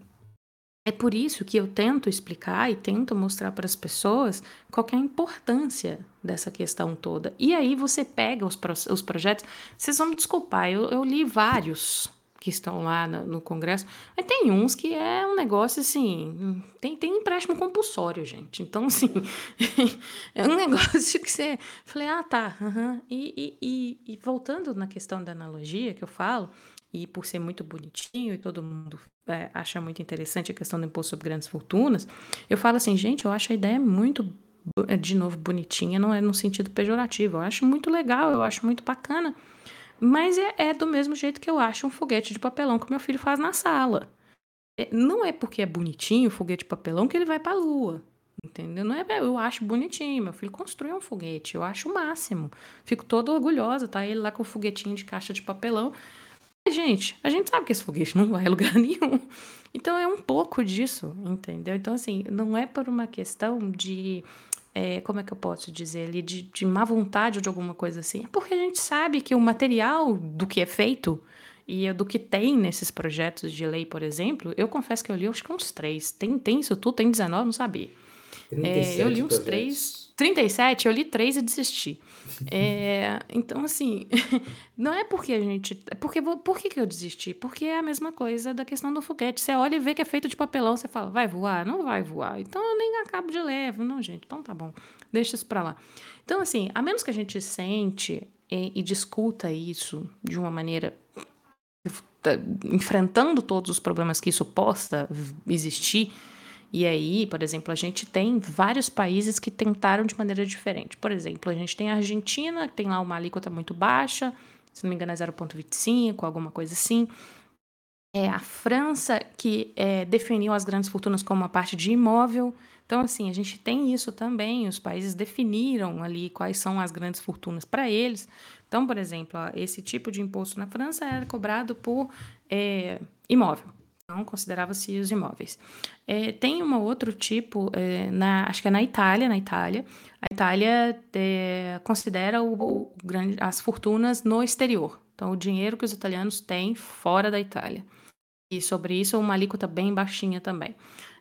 é por isso que eu tento explicar e tento mostrar para as pessoas qual é a importância dessa questão toda. E aí você pega os, os projetos, vocês vão me desculpar, eu, eu li vários que estão lá no, no, Congresso. Mas tem uns que é um negócio assim. Tem, tem empréstimo compulsório, gente. Então, assim, [laughs] é um negócio que você. Falei, ah, tá. Uhum. E, e, e, voltando na questão da analogia que eu falo, e por ser muito bonitinho e todo mundo é, acha muito interessante a questão do imposto sobre grandes fortunas, eu falo assim, gente, eu acho a ideia muito de novo, bonitinha, não é no sentido pejorativo. Eu acho muito legal, eu acho muito bacana. Mas é, é do mesmo jeito que eu acho um foguete de papelão que meu filho faz na sala. É, não é porque é bonitinho o foguete de papelão que ele vai para a lua. Entendeu? Não é, eu acho bonitinho, meu filho construiu um foguete, eu acho o máximo. Fico toda orgulhosa, tá? Ele lá com o foguetinho de caixa de papelão. Gente, a gente sabe que esse foguete não vai a lugar [laughs] nenhum. Então é um pouco disso, entendeu? Então, assim, não é por uma questão de é, como é que eu posso dizer ali, de, de má vontade ou de alguma coisa assim. É porque a gente sabe que o material do que é feito e do que tem nesses projetos de lei, por exemplo, eu confesso que eu li acho que uns três. Tem, tem isso tudo, tem 19, não sabia. É, eu li uns projetos. três. 37, eu li três e desisti. É, então, assim, [laughs] não é porque a gente. É porque, por que, que eu desisti? Porque é a mesma coisa da questão do foguete. Você olha e vê que é feito de papelão, você fala, vai voar? Não vai voar. Então eu nem acabo de levo. Não, gente, então tá bom. Deixa isso pra lá. Então, assim, a menos que a gente sente e, e discuta isso de uma maneira enfrentando todos os problemas que isso possa existir e aí, por exemplo, a gente tem vários países que tentaram de maneira diferente. Por exemplo, a gente tem a Argentina, que tem lá uma alíquota muito baixa, se não me engano é 0,25, alguma coisa assim. É a França, que é, definiu as grandes fortunas como uma parte de imóvel. Então, assim, a gente tem isso também. Os países definiram ali quais são as grandes fortunas para eles. Então, por exemplo, esse tipo de imposto na França era cobrado por é, imóvel não considerava-se os imóveis. É, tem um outro tipo, é, na, acho que é na Itália, na Itália, a Itália é, considera o, o grande, as fortunas no exterior. Então, o dinheiro que os italianos têm fora da Itália. E sobre isso, uma alíquota bem baixinha também.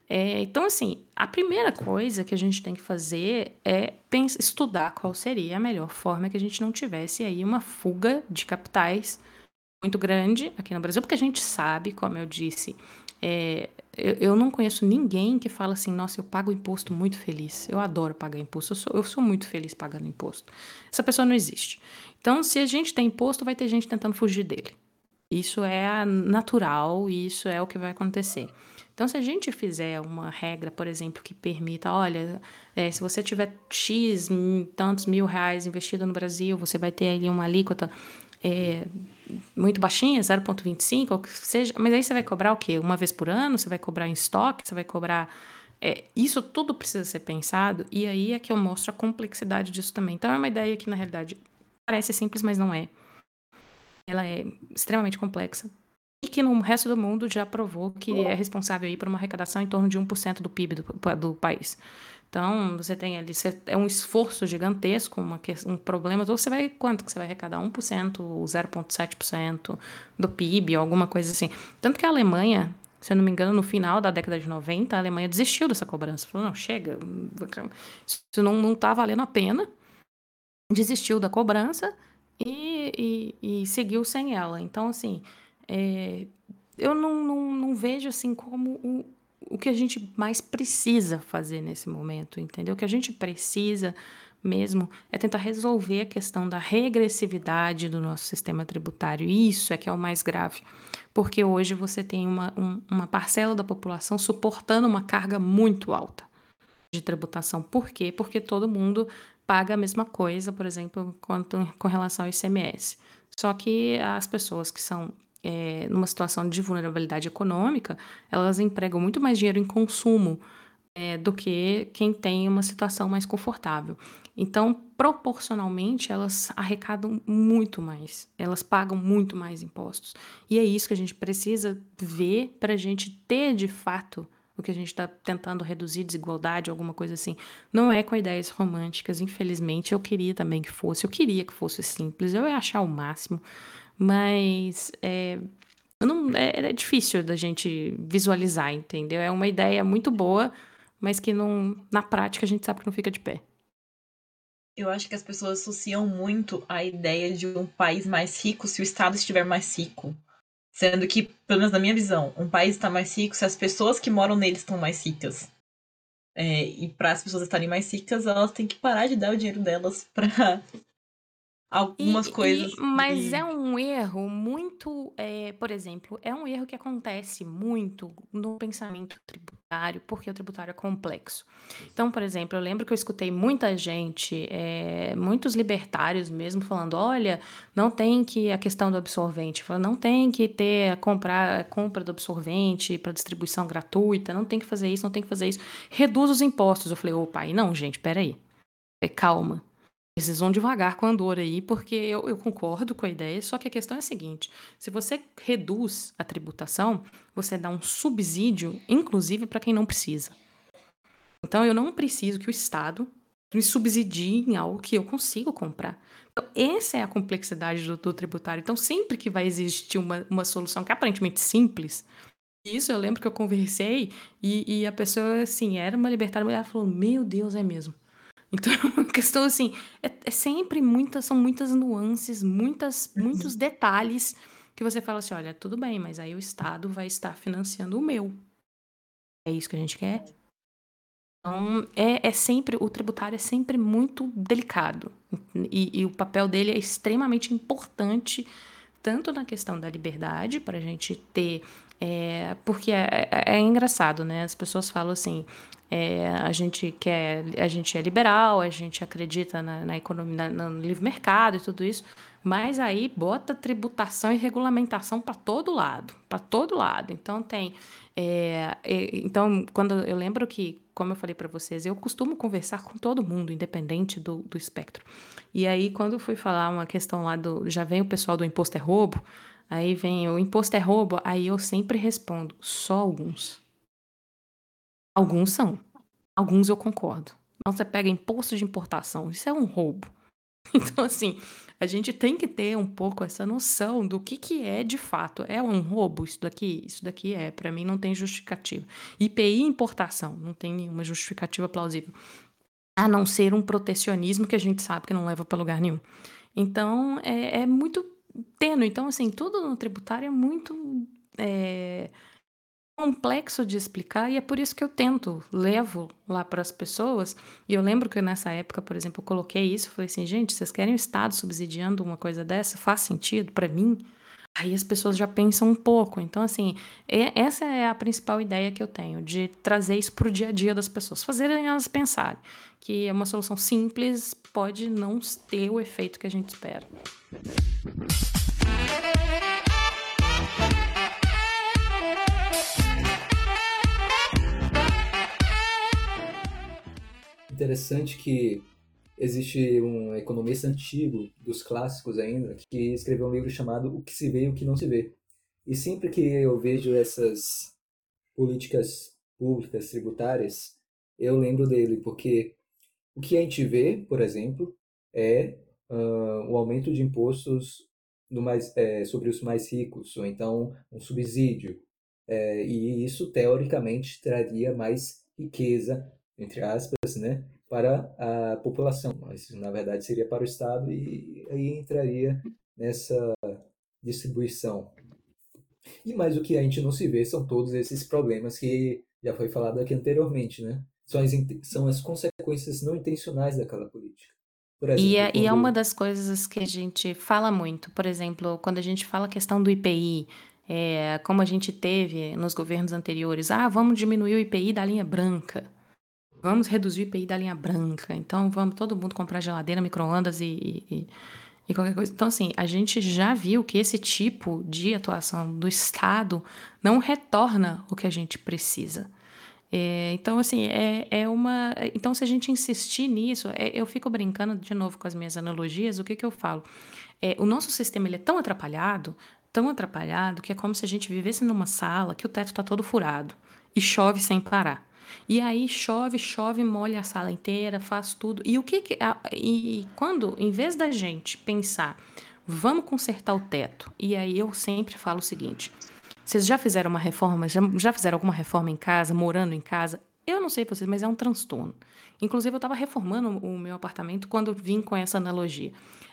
É, então, assim, a primeira coisa que a gente tem que fazer é pensar, estudar qual seria a melhor forma que a gente não tivesse aí uma fuga de capitais muito grande aqui no Brasil, porque a gente sabe, como eu disse, é, eu, eu, não conheço ninguém que fala assim, nossa, eu pago imposto muito feliz. Eu adoro pagar imposto, eu sou, eu sou muito feliz pagando imposto. Essa pessoa não existe. Então, se a gente tem imposto, vai ter gente tentando fugir dele. Isso é natural e isso é o que vai acontecer. Então, se a gente fizer uma regra, por exemplo, que permita, olha, é, se você tiver X, tantos mil reais investido no Brasil, você vai ter ali uma alíquota é, muito baixinha, 0,25, ou que seja, mas aí você vai cobrar o quê? Uma vez por ano? Você vai cobrar em estoque? Você vai cobrar. É, isso tudo precisa ser pensado, e aí é que eu mostro a complexidade disso também. Então, é uma ideia que, na realidade, parece simples, mas não é. Ela é extremamente complexa e que no resto do mundo já provou que é responsável aí por uma arrecadação em torno de 1% do PIB do, do país. Então, você tem ali, você, é um esforço gigantesco, uma, um problema, então você vai, quanto que você vai arrecadar? 1%, 0,7% do PIB, alguma coisa assim. Tanto que a Alemanha, se eu não me engano, no final da década de 90, a Alemanha desistiu dessa cobrança. Falou, não, chega, isso não, não tá valendo a pena. Desistiu da cobrança e, e, e seguiu sem ela. Então, assim, é, eu não, não, não vejo assim como o, o que a gente mais precisa fazer nesse momento, entendeu? O que a gente precisa mesmo é tentar resolver a questão da regressividade do nosso sistema tributário. Isso é que é o mais grave, porque hoje você tem uma, um, uma parcela da população suportando uma carga muito alta de tributação. Por quê? Porque todo mundo paga a mesma coisa, por exemplo, quanto, com relação ao ICMS. Só que as pessoas que são é, numa situação de vulnerabilidade econômica, elas empregam muito mais dinheiro em consumo é, do que quem tem uma situação mais confortável. Então, proporcionalmente, elas arrecadam muito mais, elas pagam muito mais impostos. E é isso que a gente precisa ver para a gente ter de fato o que a gente está tentando reduzir desigualdade, alguma coisa assim. Não é com ideias românticas, infelizmente. Eu queria também que fosse, eu queria que fosse simples, eu ia achar o máximo. Mas é, não, é, é difícil da gente visualizar, entendeu? É uma ideia muito boa, mas que não, na prática a gente sabe que não fica de pé. Eu acho que as pessoas associam muito a ideia de um país mais rico se o Estado estiver mais rico. Sendo que, pelo menos na minha visão, um país está mais rico se as pessoas que moram nele estão mais ricas. É, e para as pessoas estarem mais ricas, elas têm que parar de dar o dinheiro delas para algumas e, coisas. E, mas de... é um erro muito, é, por exemplo, é um erro que acontece muito no pensamento tributário, porque o tributário é complexo. Então, por exemplo, eu lembro que eu escutei muita gente, é, muitos libertários mesmo, falando: olha, não tem que a questão do absorvente, não tem que ter comprar a compra do absorvente para distribuição gratuita, não tem que fazer isso, não tem que fazer isso. Reduz os impostos. Eu falei, opa, aí não, gente, peraí. Calma vocês vão devagar com a dor aí, porque eu, eu, concordo com a ideia, só que a questão é a seguinte: se você reduz a tributação, você dá um subsídio, inclusive para quem não precisa. Então, eu não preciso que o Estado me subsidie em algo que eu consigo comprar. Então, essa é a complexidade do, do tributário. Então, sempre que vai existir uma, uma solução que é aparentemente simples, isso eu lembro que eu conversei e, e a pessoa, assim, era uma libertária, ela falou: Meu Deus, é mesmo. Então, a questão assim, é, é, sempre muitas, são muitas nuances, muitas, muitos detalhes que você fala assim, olha, tudo bem, mas aí o Estado vai estar financiando o meu. É isso que a gente quer? Então, é, é sempre, o tributário é sempre muito delicado. E, e o papel dele é extremamente importante, tanto na questão da liberdade, para a gente ter. É, porque é, é, é engraçado, né? As pessoas falam assim, é, a gente quer, a gente é liberal, a gente acredita na, na economia, na, no livre mercado e tudo isso, mas aí bota tributação e regulamentação para todo lado, para todo lado. Então tem, é, é, então quando eu lembro que, como eu falei para vocês, eu costumo conversar com todo mundo, independente do, do espectro. E aí quando eu fui falar uma questão lá do, já vem o pessoal do imposto é roubo, aí vem o imposto é roubo, aí eu sempre respondo, só alguns. Alguns são. Alguns eu concordo. Não, você pega imposto de importação, isso é um roubo. [laughs] Então, assim, a gente tem que ter um pouco essa noção do que, que é de fato. É um roubo isso daqui? Isso daqui é. Para mim, não tem justificativa. IPI importação, não tem nenhuma justificativa plausível. A não ser um protecionismo que a gente sabe que não leva para lugar nenhum. Então, é, é muito tênue. Então, assim, tudo no tributário é muito. É, complexo de explicar e é por isso que eu tento, levo lá para as pessoas. E eu lembro que nessa época, por exemplo, eu coloquei isso, falei assim, gente, vocês querem o Estado subsidiando uma coisa dessa? Faz sentido para mim? Aí as pessoas já pensam um pouco. Então, assim, é, essa é a principal ideia que eu tenho, de trazer isso para o dia a dia das pessoas, fazerem elas pensarem que é uma solução simples pode não ter o efeito que a gente espera. Interessante que existe um economista antigo, dos clássicos ainda, que escreveu um livro chamado O que se vê e o que não se vê. E sempre que eu vejo essas políticas públicas tributárias, eu lembro dele, porque o que a gente vê, por exemplo, é uh, o aumento de impostos mais, é, sobre os mais ricos, ou então um subsídio. É, e isso, teoricamente, traria mais riqueza entre aspas, né, para a população, mas na verdade seria para o Estado e aí entraria nessa distribuição. E mais o que a gente não se vê são todos esses problemas que já foi falado aqui anteriormente, né? São as, são as consequências não intencionais daquela política. Exemplo, e, é, quando... e é uma das coisas que a gente fala muito, por exemplo, quando a gente fala a questão do IPI, é, como a gente teve nos governos anteriores, ah, vamos diminuir o IPI da linha branca. Vamos reduzir o IPI da linha branca. Então, vamos todo mundo comprar geladeira, micro-ondas e, e, e, qualquer coisa. Então, assim, a gente já viu que esse tipo de atuação do Estado não retorna o que a gente precisa. É, então, assim, é, é uma. Então, se a gente insistir nisso, é, eu fico brincando de novo com as minhas analogias, o que, que eu falo? É, o nosso sistema ele é tão atrapalhado, tão atrapalhado, que é como se a gente vivesse numa sala que o teto está todo furado e chove sem parar. E aí chove, chove, molha a sala inteira, faz tudo. E o que, que e quando, em vez da gente pensar, vamos consertar o teto. E aí eu sempre falo o seguinte: vocês já fizeram uma reforma, já, já fizeram alguma reforma em casa, morando em casa? Eu não sei vocês, mas é um transtorno. Inclusive, eu estava reformando o meu apartamento quando vim com essa analogia.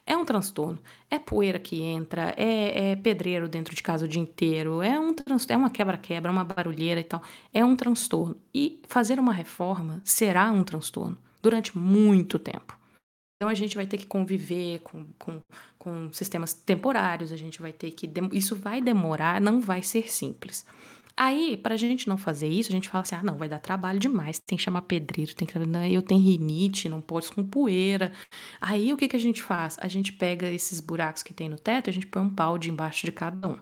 É um transtorno. É poeira que entra, é, é pedreiro dentro de casa o dia inteiro, é um é uma quebra-quebra, uma barulheira e tal. É um transtorno. E fazer uma reforma será um transtorno durante muito tempo. Então a gente vai ter que conviver com, com, com sistemas temporários, a gente vai ter que. Isso vai demorar, não vai ser simples. Aí, para a gente não fazer isso, a gente fala assim: ah, não, vai dar trabalho demais, tem que chamar pedreiro, tem que. Eu tenho rinite, não posso com poeira. Aí, o que, que a gente faz? A gente pega esses buracos que tem no teto, a gente põe um balde embaixo de cada um.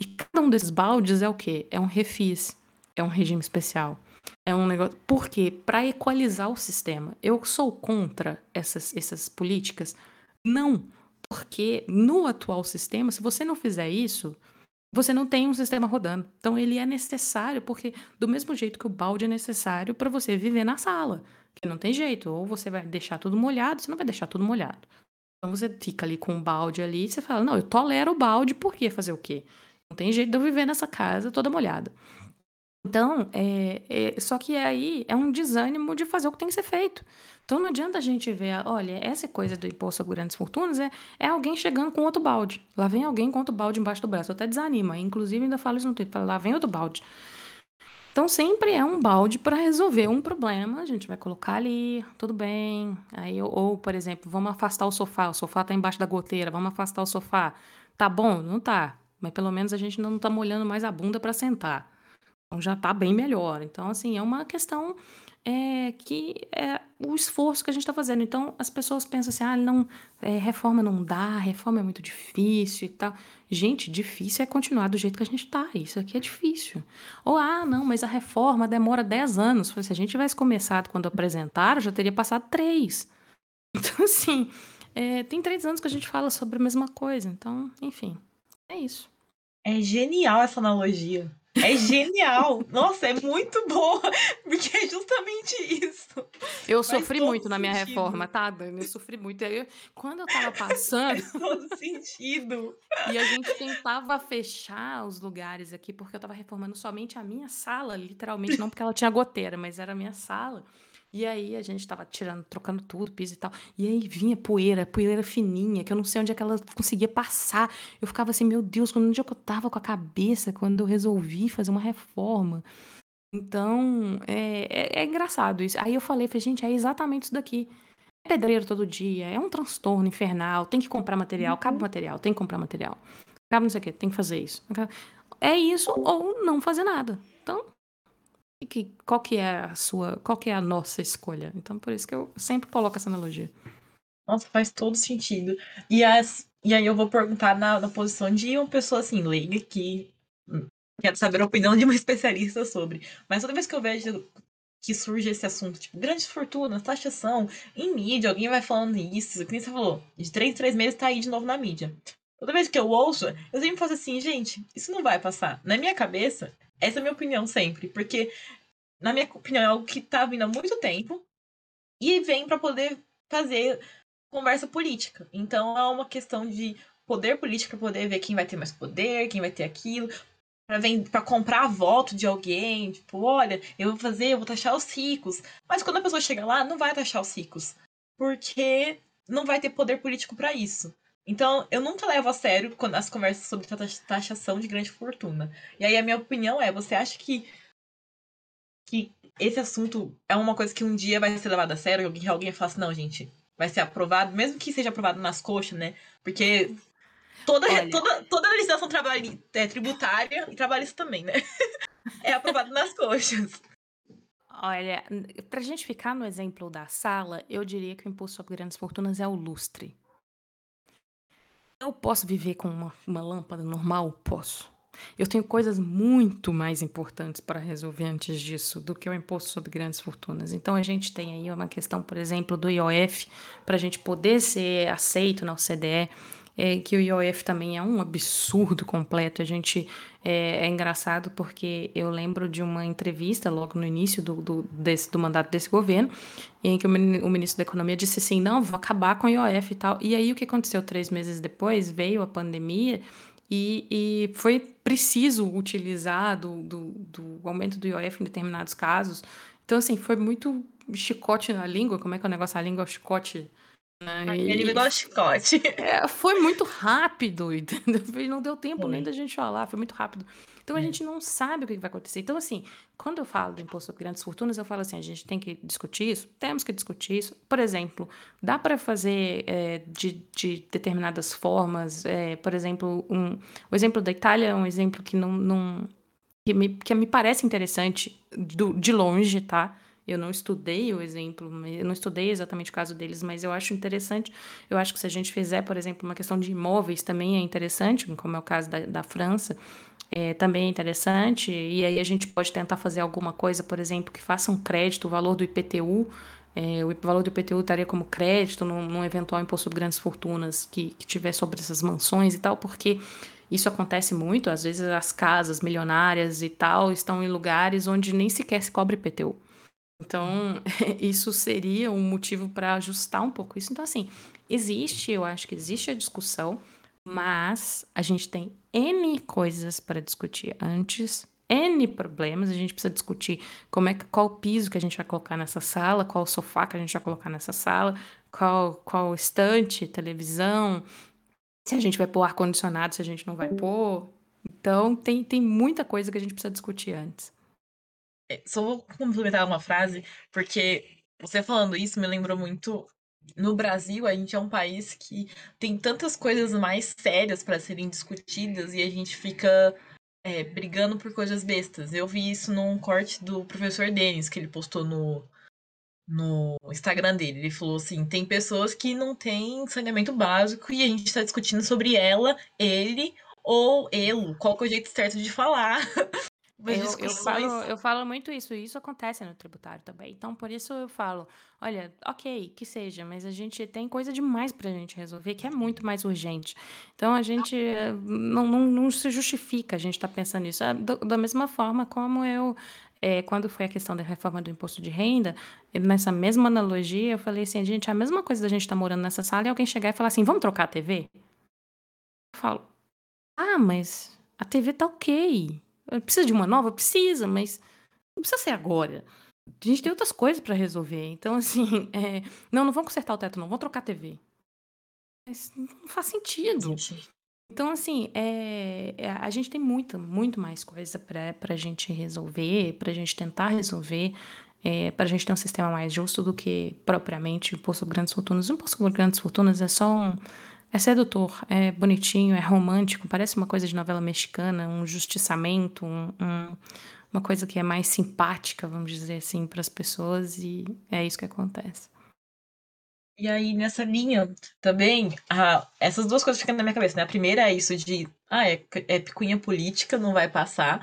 E cada um desses baldes é o quê? É um refis, é um regime especial. É um negócio. Por quê? Para equalizar o sistema. Eu sou contra essas, essas políticas? Não. Porque no atual sistema, se você não fizer isso, você não tem um sistema rodando. Então ele é necessário, porque do mesmo jeito que o balde é necessário para você viver na sala, que não tem jeito, ou você vai deixar tudo molhado, você não vai deixar tudo molhado. Então você fica ali com o balde ali e você fala: "Não, eu tolero o balde, por que fazer o quê? Não tem jeito de eu viver nessa casa toda molhada". Então, é, é, só que aí é um desânimo de fazer o que tem que ser feito. Então não adianta a gente ver, olha, essa coisa do imposto a grandes fortunas é, é alguém chegando com outro balde. Lá vem alguém com outro balde embaixo do braço. Até desanima. Inclusive, ainda falo isso no Twitter. Lá vem outro balde. Então sempre é um balde para resolver um problema. A gente vai colocar ali, tudo bem. Aí, ou, por exemplo, vamos afastar o sofá. O sofá está embaixo da goteira. Vamos afastar o sofá. Tá bom? Não tá. Mas pelo menos a gente não está molhando mais a bunda para sentar. Então já está bem melhor. Então, assim, é uma questão é, que é o esforço que a gente está fazendo. Então, as pessoas pensam assim, ah, não, é, reforma não dá, reforma é muito difícil e tal. Gente, difícil é continuar do jeito que a gente está. Isso aqui é difícil. Ou, ah, não, mas a reforma demora 10 anos. Se a gente tivesse começado quando apresentaram, já teria passado três. [laughs] Então, assim, é, tem três anos que a gente fala sobre a mesma coisa. Então, enfim, é isso. É genial essa analogia. É genial! Nossa, é muito boa, porque é justamente isso. Eu Faz sofri muito na minha sentido. reforma, tá, Dani? Eu sofri muito. Eu- quando eu tava passando, [laughs] Faz todo sentido. e a gente tentava fechar os lugares aqui, porque eu tava reformando somente a minha sala, literalmente, não porque ela tinha goteira, mas era a minha sala. E aí a gente tava tirando, trocando tudo, piso e tal. E aí vinha poeira, poeira fininha, que eu não sei onde é que ela conseguia passar. Eu ficava assim, meu Deus, onde é que eu tava com a cabeça quando eu resolvi fazer uma reforma? Então, é, é, é engraçado isso. Aí eu falei, falei, gente, é exatamente isso daqui. É pedreiro todo dia, é um transtorno infernal, tem que comprar material, cabe material, tem que comprar material. Cabe não sei o quê, tem que fazer isso. É isso ou não fazer nada. Que, qual que é a sua, qual que é a nossa escolha? Então, por isso que eu sempre coloco essa analogia. Nossa, faz todo sentido. E, as, e aí eu vou perguntar na, na posição de uma pessoa assim, leiga, que hum, quero saber a opinião de uma [laughs] especialista sobre. Mas toda vez que eu vejo que surge esse assunto, tipo, grandes fortunas, taxação, em mídia, alguém vai falando isso, que nem você falou, de três em três meses tá aí de novo na mídia. Toda vez que eu ouço, eu sempre faço assim, gente, isso não vai passar. Na minha cabeça, essa é a minha opinião sempre, porque, na minha opinião, é algo que tá vindo há muito tempo e vem para poder fazer conversa política. Então é uma questão de poder político para poder ver quem vai ter mais poder, quem vai ter aquilo, para comprar voto de alguém, tipo, olha, eu vou fazer, eu vou taxar os ricos. Mas quando a pessoa chega lá, não vai taxar os ricos, porque não vai ter poder político para isso. Então, eu nunca levo a sério quando as conversas sobre taxação de grande fortuna. E aí a minha opinião é, você acha que que esse assunto é uma coisa que um dia vai ser levado a sério, alguém, alguém fala assim, não, gente, vai ser aprovado, mesmo que seja aprovado nas coxas, né? Porque toda, Olha. toda, toda legislação trabalhi, é, tributária e trabalhista também, né? [laughs] é aprovado nas coxas. Olha, para a gente ficar no exemplo da sala, eu diria que o imposto sobre grandes fortunas é o lustre. Eu posso viver com uma, uma lâmpada normal? Posso. Eu tenho coisas muito mais importantes para resolver antes disso do que o imposto sobre grandes fortunas. Então a gente tem aí uma questão, por exemplo, do IOF, para a gente poder ser aceito na OCDE, é, que o IOF também é um absurdo completo. A gente é, é, engraçado porque eu lembro de uma entrevista logo no início do, do, desse, do mandato desse governo, em que o, o, ministro da Economia disse assim: não, vou acabar com o IOF e tal. E aí o que aconteceu três meses depois? Veio a pandemia. E, e foi preciso utilizar do, do, do aumento do IOF em determinados casos. Então, assim, foi muito chicote na língua. Como é que é o negócio? A língua é o chicote né? Ele chicote. [laughs] É, foi muito rápido, entendeu? Não deu tempo foi. nem da gente falar, foi muito rápido. Então a gente não sabe o que vai acontecer. Então, assim, quando eu falo do imposto sobre grandes fortunas, eu falo assim: a gente tem que discutir isso, temos que discutir isso. Por exemplo, dá para fazer é, de, de, determinadas formas, é, por exemplo, um, o exemplo da Itália é um exemplo que não. não que, me, que me parece interessante do, de longe, tá? Eu não estudei o exemplo, eu não estudei exatamente o caso deles, mas eu acho interessante. Eu acho que se a gente fizer, por exemplo, uma questão de imóveis também é interessante, como é o caso da, da França, é, também é interessante. E aí a gente pode tentar fazer alguma coisa, por exemplo, que faça um crédito, o valor do IPTU. É, o valor do IPTU estaria como crédito num, num eventual imposto sobre grandes fortunas que, que tiver sobre essas mansões e tal, porque isso acontece muito. Às vezes as casas milionárias e tal estão em lugares onde nem sequer se cobre IPTU. Então, [laughs] isso seria um motivo para ajustar um pouco isso. Então, assim, existe, eu acho que existe a discussão, mas a gente tem N coisas para discutir antes, N problemas. A gente precisa discutir como é que, qual piso que a gente vai colocar nessa sala, qual sofá que a gente vai colocar nessa sala, qual, qual estante, televisão, se a gente vai pôr ar-condicionado, se a gente não vai pôr. Então, tem, tem muita coisa que a gente precisa discutir antes. É, só vou complementar uma frase, porque você falando isso me lembrou muito. No Brasil, a gente é um país que tem tantas coisas mais sérias para serem discutidas e a gente fica é, brigando por coisas bestas. Eu vi isso num corte do professor Denis, que ele postou no, no Instagram dele. Ele falou assim: tem pessoas que não têm saneamento básico e a gente está discutindo sobre ela, ele ou ele, qual que é o jeito certo de falar. [laughs] Eu, eu, falo, eu falo muito isso, e isso acontece no tributário também. Então, por isso eu falo, olha, ok, que seja, mas a gente tem coisa demais pra gente resolver, que é muito mais urgente. Então, a gente não, não, não se justifica a gente estar tá pensando nisso. Da mesma forma como eu é, quando foi a questão da reforma do imposto de renda, nessa mesma analogia, eu falei assim, gente, a mesma coisa da gente estar tá morando nessa sala e alguém chegar e falar assim, vamos trocar a TV? Eu falo, ah, mas a TV tá ok. Precisa de uma nova? Precisa, mas não precisa ser agora. A gente tem outras coisas para resolver. Então, [laughs] assim, é, não, não vamos consertar o teto, não, vamos trocar a TV. Mas não faz sentido. Então, assim, é, é, a gente tem muita, muito mais coisa para a gente resolver, para a gente tentar resolver, é, para a gente ter um sistema mais justo do que propriamente o imposto sobre grandes fortunas. O imposto sobre grandes fortunas é só um. É sedutor, é bonitinho, é romântico, parece uma coisa de novela mexicana, um justiçamento, um, um, uma coisa que é mais simpática, vamos dizer assim, para as pessoas, e é isso que acontece. E aí, nessa linha, também, essas duas coisas ficam na minha cabeça, né? A primeira é isso de, ah, é, é picuinha política, não vai passar.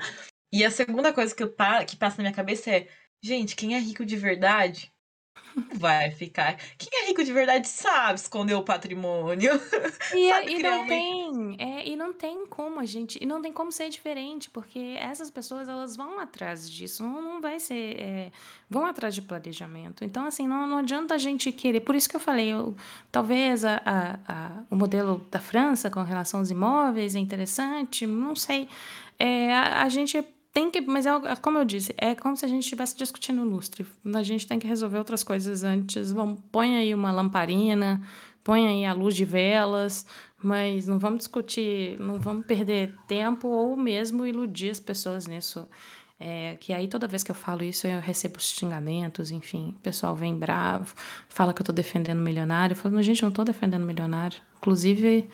E a segunda coisa que, eu, que passa na minha cabeça é, gente, quem é rico de verdade vai ficar. Quem é rico de verdade sabe esconder o patrimônio. [laughs] E, [laughs] e não tem, é, e não tem como a gente, e não tem como ser diferente, porque essas pessoas elas vão atrás disso, não, não vai ser, é, vão atrás de planejamento. Então assim, não, não adianta a gente querer. Por isso que eu falei, eu, talvez a, a, a, o modelo da França com relação aos imóveis é interessante, não sei. É, a, a gente tem que, mas é, é, como eu disse, é como se a gente estivesse discutindo lustre. A gente tem que resolver outras coisas antes. Vamos, põe aí uma lamparina, põe aí a luz de velas, mas não vamos discutir, não vamos perder tempo ou mesmo iludir as pessoas nisso. É, que aí toda vez que eu falo isso eu recebo xingamentos, enfim, o pessoal vem bravo, fala que eu estou defendendo milionário. Falo, gente, eu não estou defendendo milionário. Inclusive,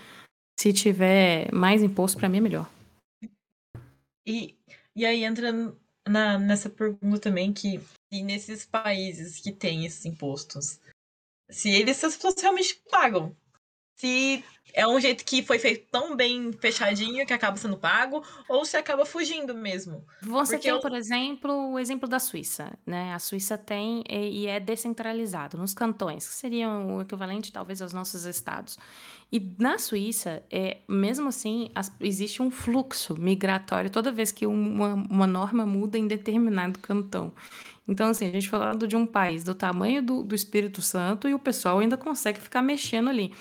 se tiver mais imposto, para mim é melhor. E e aí entra na, nessa pergunta também que e nesses países que têm esses impostos, se eles se as pessoas realmente pagam. Se é um jeito que foi feito tão bem fechadinho que acaba sendo pago, ou se acaba fugindo mesmo. Você Porque tem, eu... por exemplo, o exemplo da Suíça, né? A Suíça tem e é descentralizado nos cantões, que seriam o equivalente talvez aos nossos estados. E na Suíça, é, mesmo assim, as, existe um fluxo migratório toda vez que uma, uma norma muda em determinado cantão. Então, assim, a gente falando de um país do tamanho do, do Espírito Santo e o pessoal ainda consegue ficar mexendo ali.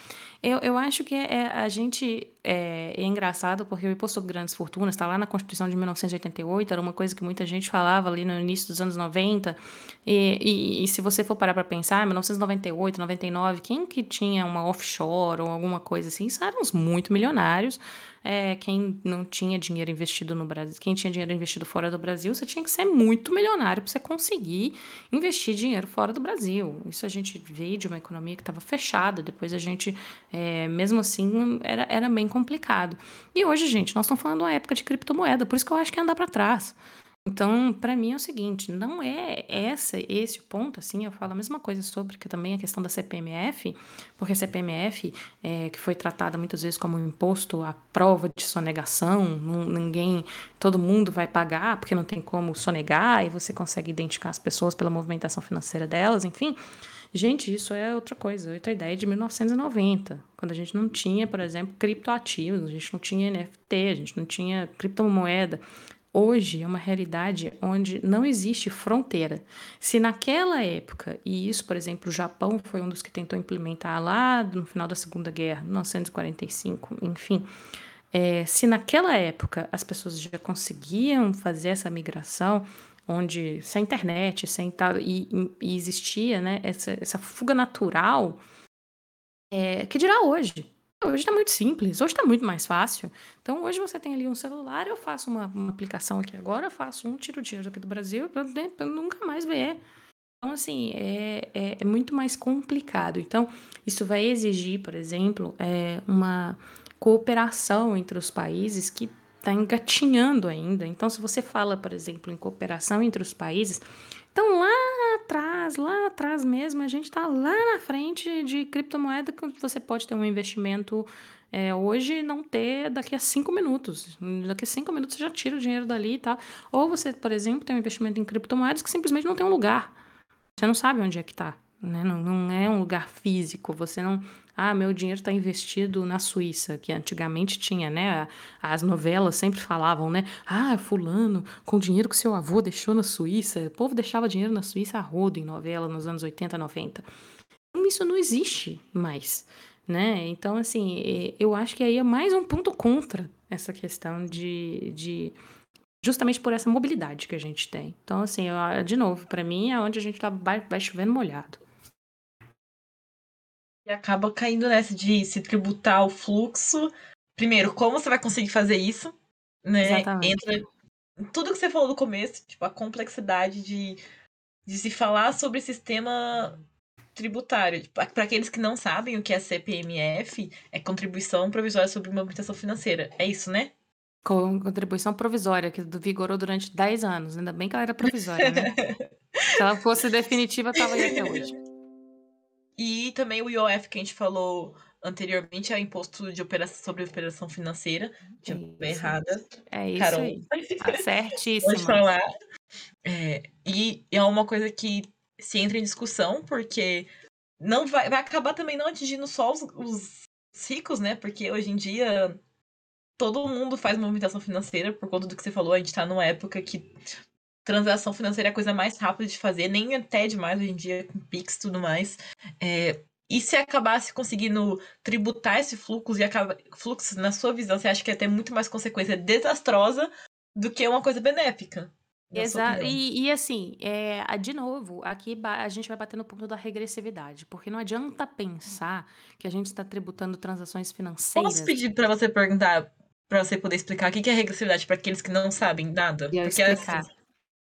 Eu, eu acho que é, a gente é, é engraçado porque o imposto sobre grandes fortunas está lá na Constituição de 1988, era uma coisa que muita gente falava ali no início dos anos 90. E, e, e se você for parar para pensar, 1998, 99, quem que tinha uma offshore ou alguma coisa assim, eram uns muito milionários é, quem não tinha dinheiro investido no Brasil, quem tinha dinheiro investido fora do Brasil, você tinha que ser muito milionário para você conseguir investir dinheiro fora do Brasil. Isso a gente veio de uma economia que estava fechada, depois a gente, é, mesmo assim, era, era bem complicado. E hoje, gente, nós estamos falando de uma época de criptomoeda, por isso que eu acho que é andar para trás. Então, para mim é o seguinte, não é essa esse o ponto, assim, eu falo a mesma coisa sobre que também a questão da CPMF, porque a CPMF, é, que foi tratada muitas vezes como um imposto à prova de sonegação, ninguém, todo mundo vai pagar porque não tem como sonegar e você consegue identificar as pessoas pela movimentação financeira delas, enfim. Gente, isso é outra coisa, outra ideia de 1990, quando a gente não tinha, por exemplo, criptoativos, a gente não tinha NFT, a gente não tinha criptomoeda, Hoje é uma realidade onde não existe fronteira. Se naquela época, e isso, por exemplo, o Japão foi um dos que tentou implementar lá no final da Segunda Guerra, 1945, enfim, é, se naquela época as pessoas já conseguiam fazer essa migração, onde sem internet, sem tal, e, e existia né, essa, essa fuga natural, é, que dirá hoje? Hoje está muito simples, hoje está muito mais fácil. Então, hoje você tem ali um celular, eu faço uma, uma aplicação aqui agora, faço um tiro dinheiro aqui do Brasil para nunca mais ver. Então, assim, é, é, é, muito mais complicado. Então, isso vai exigir, por exemplo, é, uma cooperação entre os países que está engatinhando ainda. Então, se você fala, por exemplo, em cooperação entre os países, então lá atrás, lá atrás mesmo, a gente está lá na frente de criptomoeda que você pode ter um investimento é, hoje e não ter daqui a cinco minutos. Daqui a cinco minutos você já tira o dinheiro dali e tal. Ou você, por exemplo, tem um investimento em criptomoedas que simplesmente não tem um lugar. Você não sabe onde é que está. né? Não, não é um lugar físico. Você não. Ah, meu dinheiro está investido na Suíça, que antigamente tinha, né? As novelas sempre falavam, né? Ah, fulano, com o dinheiro que seu avô deixou na Suíça. O povo deixava dinheiro na Suíça a rodo em novela nos anos 80, 90. Isso não existe mais, né? Então, assim, eu acho que aí é mais um ponto contra essa questão de, de justamente por essa mobilidade que a gente tem. Então, assim, eu, de novo, para mim é onde a gente tá, vai, vai chovendo molhado. E acaba caindo nessa de se tributar o fluxo. Primeiro, como você vai conseguir fazer isso? Né? Exatamente. Entra tudo que você falou no começo, tipo, a complexidade de, de se falar sobre sistema tributário. Tipo, Para aqueles que não sabem o que é CPMF, é contribuição provisória sobre movimentação financeira. É isso, né? Com contribuição provisória, que vigorou durante 10 anos. Ainda bem que ela era provisória, né? [laughs] Se ela fosse definitiva, tava aí até hoje. E também o IOF que a gente falou anteriormente é o imposto de operação sobre operação financeira. É Tinha isso, errada. é isso Carol. aí. Tá Pode certíssima. falar. É, e é uma coisa que se entra em discussão, porque não vai, vai acabar também não atingindo só os, os ricos, né? Porque hoje em dia todo mundo faz movimentação financeira, por conta do que você falou, a gente tá numa época que transação financeira é a coisa mais rápida de fazer, nem até demais hoje em dia, com Pix e tudo mais. É, e se acabasse conseguindo tributar esse fluxo e acaba, fluxo, na sua visão, você acha que ia ter muito mais consequência desastrosa do que uma coisa benéfica? Exato. E, e assim, é, de novo, aqui a gente vai bater no ponto da regressividade, porque não adianta pensar que a gente está tributando transações Posso financeiras. pedir pra você perguntar, pra você poder explicar o que é regressividade pra aqueles que não sabem nada? Eu Porque explicar. assim,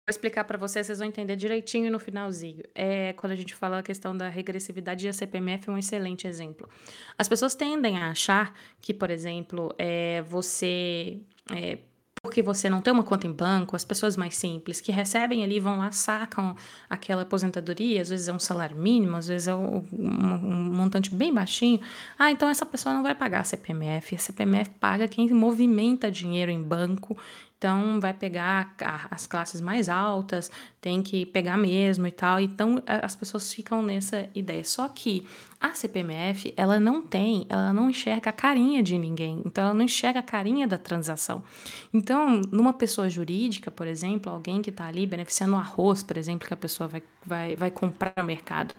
explicar para vocês, vocês vão entender direitinho no finalzinho. É quando a gente fala a questão da regressividade a CPMF é um excelente exemplo. As pessoas tendem a achar que, por exemplo, é, você. é, porque você não tem uma conta em banco, as pessoas mais simples que recebem ali vão lá, sacam aquela aposentadoria, às vezes é um salário mínimo, às vezes é um, um- um montante bem baixinho. Ah, então essa pessoa não vai pagar a CPMF. A CPMF paga quem movimenta dinheiro em banco então, vai pegar as classes mais altas, tem que pegar mesmo e tal. Então, as pessoas ficam nessa ideia. Só que a CPMF, ela não tem, ela não enxerga a carinha de ninguém. Então, ela não enxerga a carinha da transação. Então, numa pessoa jurídica, por exemplo, alguém que está ali beneficiando o arroz, por exemplo, que a pessoa vai, vai, vai comprar no mercado,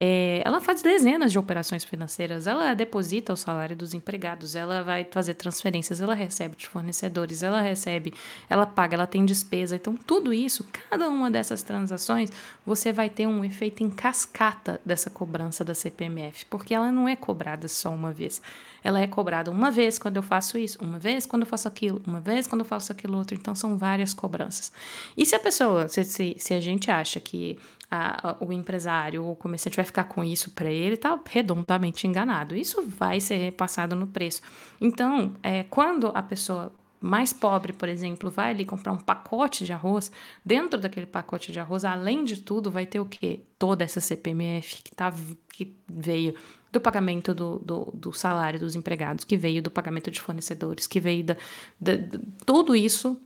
é, ela faz dezenas de operações financeiras, ela deposita o salário dos empregados, ela vai fazer transferências, ela recebe de fornecedores, ela recebe, ela paga, ela tem despesa. Então, tudo isso, cada uma dessas transações, você vai ter um efeito em cascata dessa cobrança da CPMF, porque ela não é cobrada só uma vez. Ela é cobrada uma vez quando eu faço isso, uma vez quando eu faço aquilo, uma vez quando eu faço aquilo outro. Então, são várias cobranças. E se a pessoa, se, se, se a gente acha que a- o empresário ou o comerciante vai ficar com isso para ele, está redondamente enganado. Isso vai ser repassado no preço. Então, é, quando a pessoa mais pobre, por exemplo, vai ali comprar um pacote de arroz, dentro daquele pacote de arroz, além de tudo, vai ter o quê? Toda essa CPMF que, tá, que veio do pagamento do, do, do salário dos empregados, que veio do pagamento de fornecedores, que veio da, da- da- tudo isso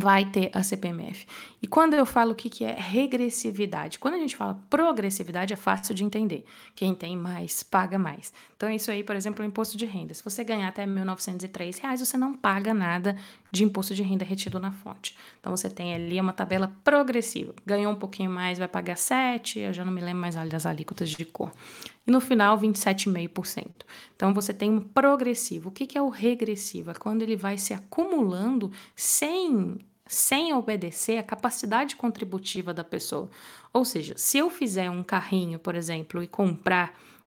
vai ter a CPMF. E quando eu falo o que, que é regressividade, quando a gente fala progressividade, é fácil de entender. Quem tem mais, paga mais. Então, isso aí, por exemplo, o imposto de renda. Se você ganhar até 1.903 reais, você não paga nada de imposto de renda retido na fonte. Então, você tem ali uma tabela progressiva. Ganhou um pouquinho mais, vai pagar 7, eu já não me lembro mais das alíquotas de cor. E no final, 27,5%. Então, você tem um progressivo. O que, é o regressivo? É quando ele vai se acumulando sem, sem obedecer à capacidade contributiva da pessoa. Ou seja, se eu fizer um carrinho, por exemplo, e comprar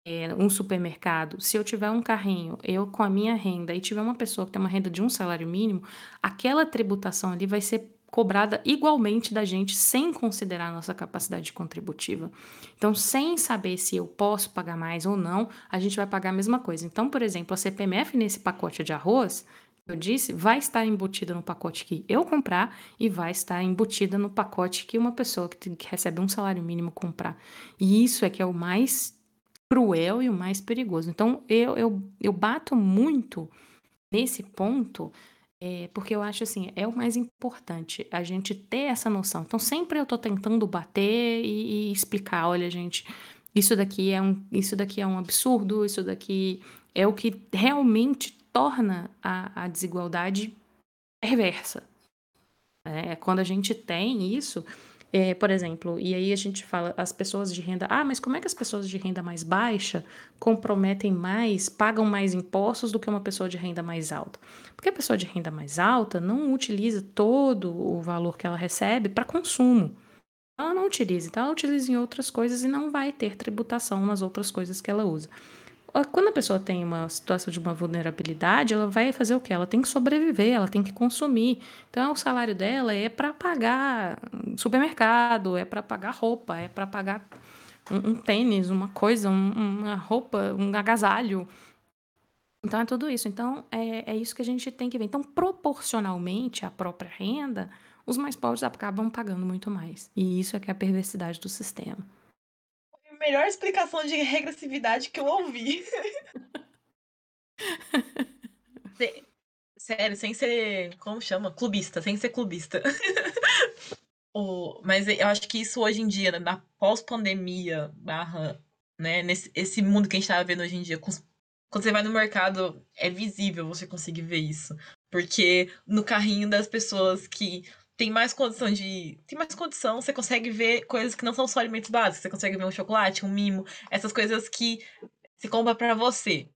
é, um supermercado, se eu tiver um carrinho, eu com a minha renda, e tiver uma pessoa que tem uma renda de um salário mínimo, aquela tributação ali vai ser cobrada igualmente da gente, sem considerar a nossa capacidade contributiva. Então, sem saber se eu posso pagar mais ou não, a gente vai pagar a mesma coisa. Então, por exemplo, a CPMF nesse pacote de arroz, eu disse, vai estar embutida no pacote que eu comprar e vai estar embutida no pacote que uma pessoa que, que recebe um salário mínimo comprar. E isso é que é o mais cruel e o mais perigoso. Então, eu, eu, eu bato muito nesse ponto, é, porque eu acho assim, é o mais importante, a gente ter essa noção. Então, sempre eu tô tentando bater e, e explicar, olha, gente, isso daqui é um, isso daqui é um absurdo, isso daqui é o que realmente torna a, a desigualdade perversa. É, quando a gente tem isso, é, por exemplo, e aí a gente fala, as pessoas de renda. Ah, mas como é que as pessoas de renda mais baixa comprometem mais, pagam mais impostos do que uma pessoa de renda mais alta? Porque a pessoa de renda mais alta não utiliza todo o valor que ela recebe para consumo. Ela não utiliza, então ela utiliza em outras coisas e não vai ter tributação nas outras coisas que ela usa. Quando a pessoa tem uma situação de uma vulnerabilidade, ela vai fazer o quê? Ela tem que sobreviver, ela tem que consumir. Então, o salário dela é para pagar supermercado, é para pagar roupa, é para pagar um, um, tênis, uma coisa, um, uma roupa, um agasalho. Então, é tudo isso. Então, é, é isso que a gente tem que ver. Então, proporcionalmente à própria renda, os mais pobres acabam pagando muito mais. E isso é que é a perversidade do sistema melhor explicação de regressividade que eu ouvi. [laughs] Sério, sem ser. Como chama? Clubista, sem ser clubista. [laughs] o, mas eu acho que isso hoje em dia, né, na pós-pandemia, barra, né, nesse esse mundo que a gente tá vendo hoje em dia, com, quando você vai no mercado, é visível você conseguir ver isso. Porque no carrinho das pessoas que tem mais condição de. Tem mais condição, você consegue ver coisas que não são só alimentos básicos. Você consegue ver um chocolate, um mimo, essas coisas que se compra para você,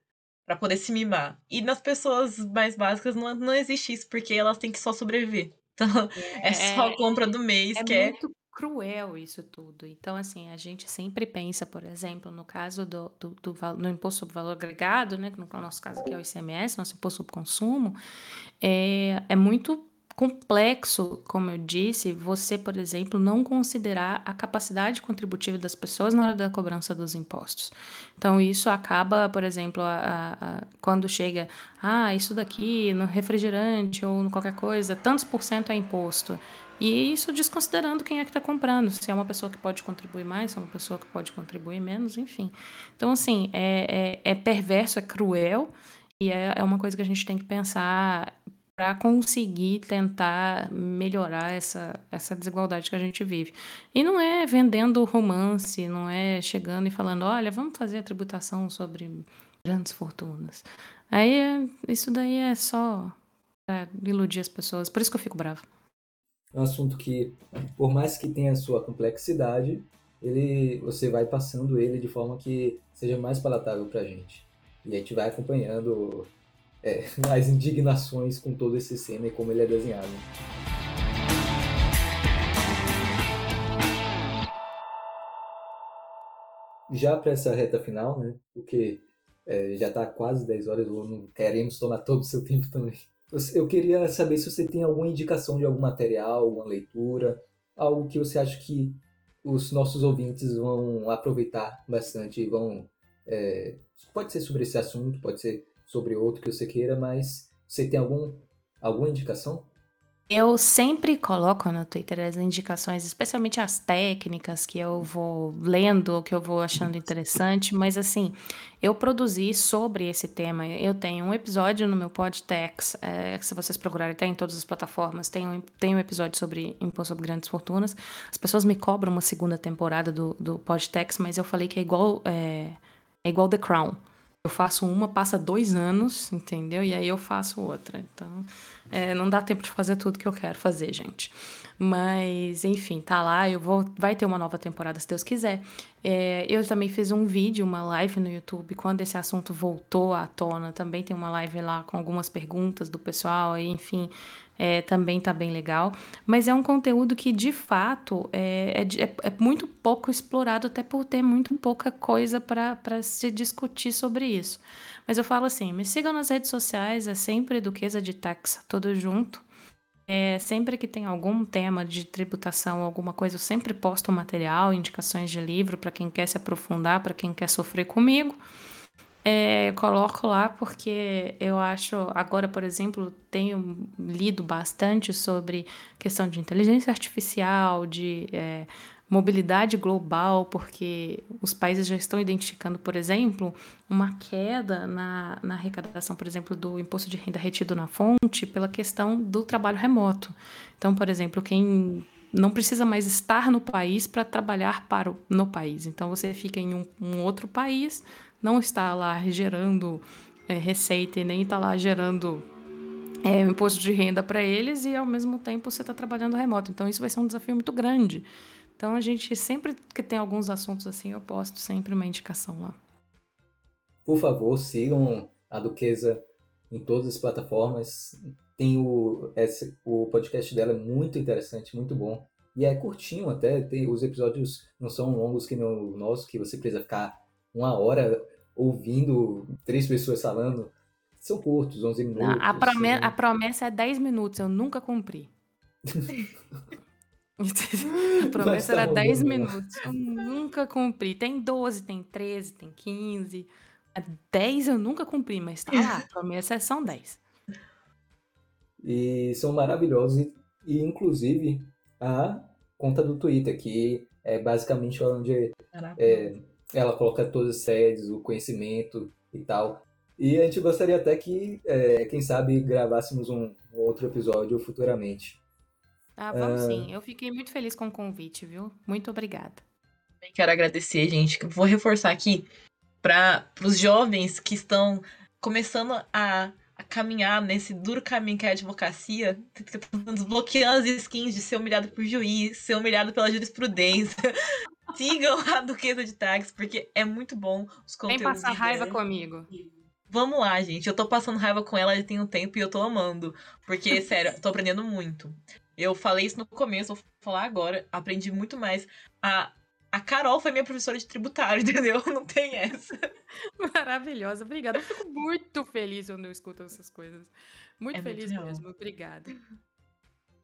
para poder se mimar. E nas pessoas mais básicas não, não existe isso, porque elas têm que só sobreviver. [laughs] Então, é, é só a compra do mês, é que é. muito cruel isso tudo. Então, assim, a gente sempre pensa, por exemplo, no caso do, do, do, do imposto sobre valor agregado, né? Que no nosso caso aqui é o ICMS, nosso imposto sobre consumo, é, é muito complexo, como eu disse, você, por exemplo, não considerar a capacidade contributiva das pessoas na hora da cobrança dos impostos. Então, isso acaba, por exemplo, a, a, a, quando chega, ah, isso daqui no refrigerante ou no qualquer coisa, tantos por cento é imposto. E isso desconsiderando quem é que está comprando, se é uma pessoa que pode contribuir mais, se é uma pessoa que pode contribuir menos, enfim. Então, assim, é, é, é perverso, é cruel, e é, é uma coisa que a gente tem que pensar para conseguir tentar melhorar essa, essa desigualdade que a gente vive. E não é vendendo romance, não é chegando e falando, olha, vamos fazer a tributação sobre grandes fortunas. Aí isso daí é só iludir as pessoas. Por isso que eu fico bravo. É um assunto que, por mais que tenha sua complexidade, ele, você vai passando ele de forma que seja mais palatável para a gente. E a gente vai acompanhando é, [laughs] as indignações com todo esse sistema e como ele é desenhado. Já para essa reta final, né, porque é, já está quase 10 horas, não queremos tomar todo o seu tempo também. Eu queria saber se você tem alguma indicação de algum material, alguma leitura, algo que você acha que os nossos ouvintes vão aproveitar bastante, vão é, pode ser sobre esse assunto, pode ser sobre outro que você queira, mas você tem algum, alguma indicação? Eu sempre coloco no Twitter as indicações, especialmente as técnicas que eu vou lendo, que eu vou achando interessante, mas assim, eu produzi sobre esse tema. Eu tenho um episódio no meu podcast, é, se vocês procurarem, tem em todas as plataformas, tem um, tem um episódio sobre imposto sobre grandes fortunas. As pessoas me cobram uma segunda temporada do, do podcast, mas eu falei que é igual, é, é igual The Crown. Eu faço uma, passa dois anos, entendeu? E aí eu faço outra. Então, é, não dá tempo de fazer tudo que eu quero fazer, gente. Mas, enfim, tá lá. Eu vou. Vai ter uma nova temporada, se Deus quiser. É, eu também fiz um vídeo, uma live no YouTube, quando esse assunto voltou à tona. Também tem uma live lá com algumas perguntas do pessoal, enfim é, também tá bem legal. Mas é um conteúdo que, de fato, é, é, é, é muito pouco explorado, até por ter muito pouca coisa para se discutir sobre isso. Mas eu falo assim: me sigam nas redes sociais, é sempre Duquesa de Tax, tudo junto. É, sempre que tem algum tema de tributação, alguma coisa, eu sempre posto material, indicações de livro para quem quer se aprofundar, para quem quer sofrer comigo. É, coloco lá porque eu acho, agora, por exemplo, tenho lido bastante sobre questão de inteligência artificial, de é, mobilidade global, porque os países já estão identificando, por exemplo, uma queda na, na arrecadação, por exemplo, do imposto de renda retido na fonte pela questão do trabalho remoto. Então, por exemplo, quem não precisa mais estar no país para trabalhar para o, no país. Então você fica em um, um outro país, não está lá gerando é, receita e nem está lá gerando é, imposto de renda para eles e ao mesmo tempo você está trabalhando remoto. Então isso vai ser um desafio muito grande. Então a gente sempre que tem alguns assuntos assim, eu posto sempre uma indicação lá. Por favor, sigam a Duquesa em todas as plataformas. Tem o, esse, o podcast dela é muito interessante, muito bom. E é curtinho até, tem, os episódios não são longos que no nosso, que você precisa ficar uma hora ouvindo três pessoas falando. São curtos, 11 minutos. Não, a, prome assim. a promessa é 10 minutos, eu nunca cumpri. [laughs] [laughs] a promessa tá era 10 minutos, eu nunca cumpri. Tem 12, tem 13, tem 15. 10 eu nunca cumpri, mas tá lá, a promessa são 10. E são maravilhosos. E, e, inclusive, a conta do Twitter, que é basicamente onde é, ela coloca todas as sedes, o conhecimento e tal. E a gente gostaria até que, é, quem sabe, gravássemos um, um, outro episódio futuramente. Ah, vamos sim. Eu fiquei muito feliz com o convite, viu? Muito obrigada. Quero agradecer, gente. Vou reforçar aqui para os jovens que estão começando a a caminhar nesse duro caminho que é a advocacia, desbloqueando as skins de ser humilhado por juiz, ser humilhado pela jurisprudência. Sigam a Duquesa de Tags, porque é muito bom os conteúdos. Vem passar raiva comigo. Vamos lá, gente. Eu tô passando raiva com ela já tem um tempo e eu tô amando. Porque, [laughs] sério, tô aprendendo muito. Eu falei isso no começo, vou falar agora. Aprendi muito mais a a Carol foi minha professora de tributário, [laughs] entendeu? Não tem essa. Maravilhosa, obrigada. Eu fico muito feliz quando eu escuto essas coisas. Muito é feliz muito mesmo, obrigada.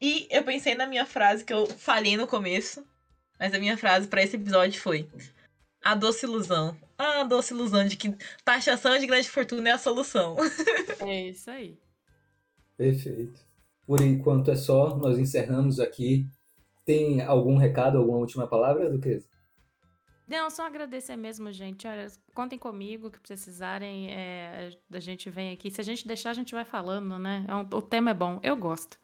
E eu pensei na minha frase que eu falei no começo, mas a minha frase para esse episódio foi: A doce ilusão. Ah, a doce ilusão de que taxação de grande fortuna é a solução. [laughs] É isso aí. Perfeito. Por enquanto é só, nós encerramos aqui. Tem algum recado, alguma última palavra, Duquesa? Não, só agradecer mesmo, gente. Olha, contem comigo que precisarem. É, a gente vem aqui. Se a gente deixar, a gente vai falando, né? É um, o tema é bom, eu gosto.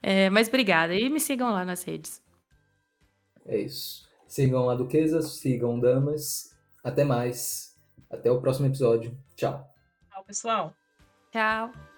É, mas obrigada. E me sigam lá nas redes. É isso. Sigam a Duquesa, sigam Damas. Até mais. Até o próximo episódio. Tchau. Tchau, pessoal. Tchau.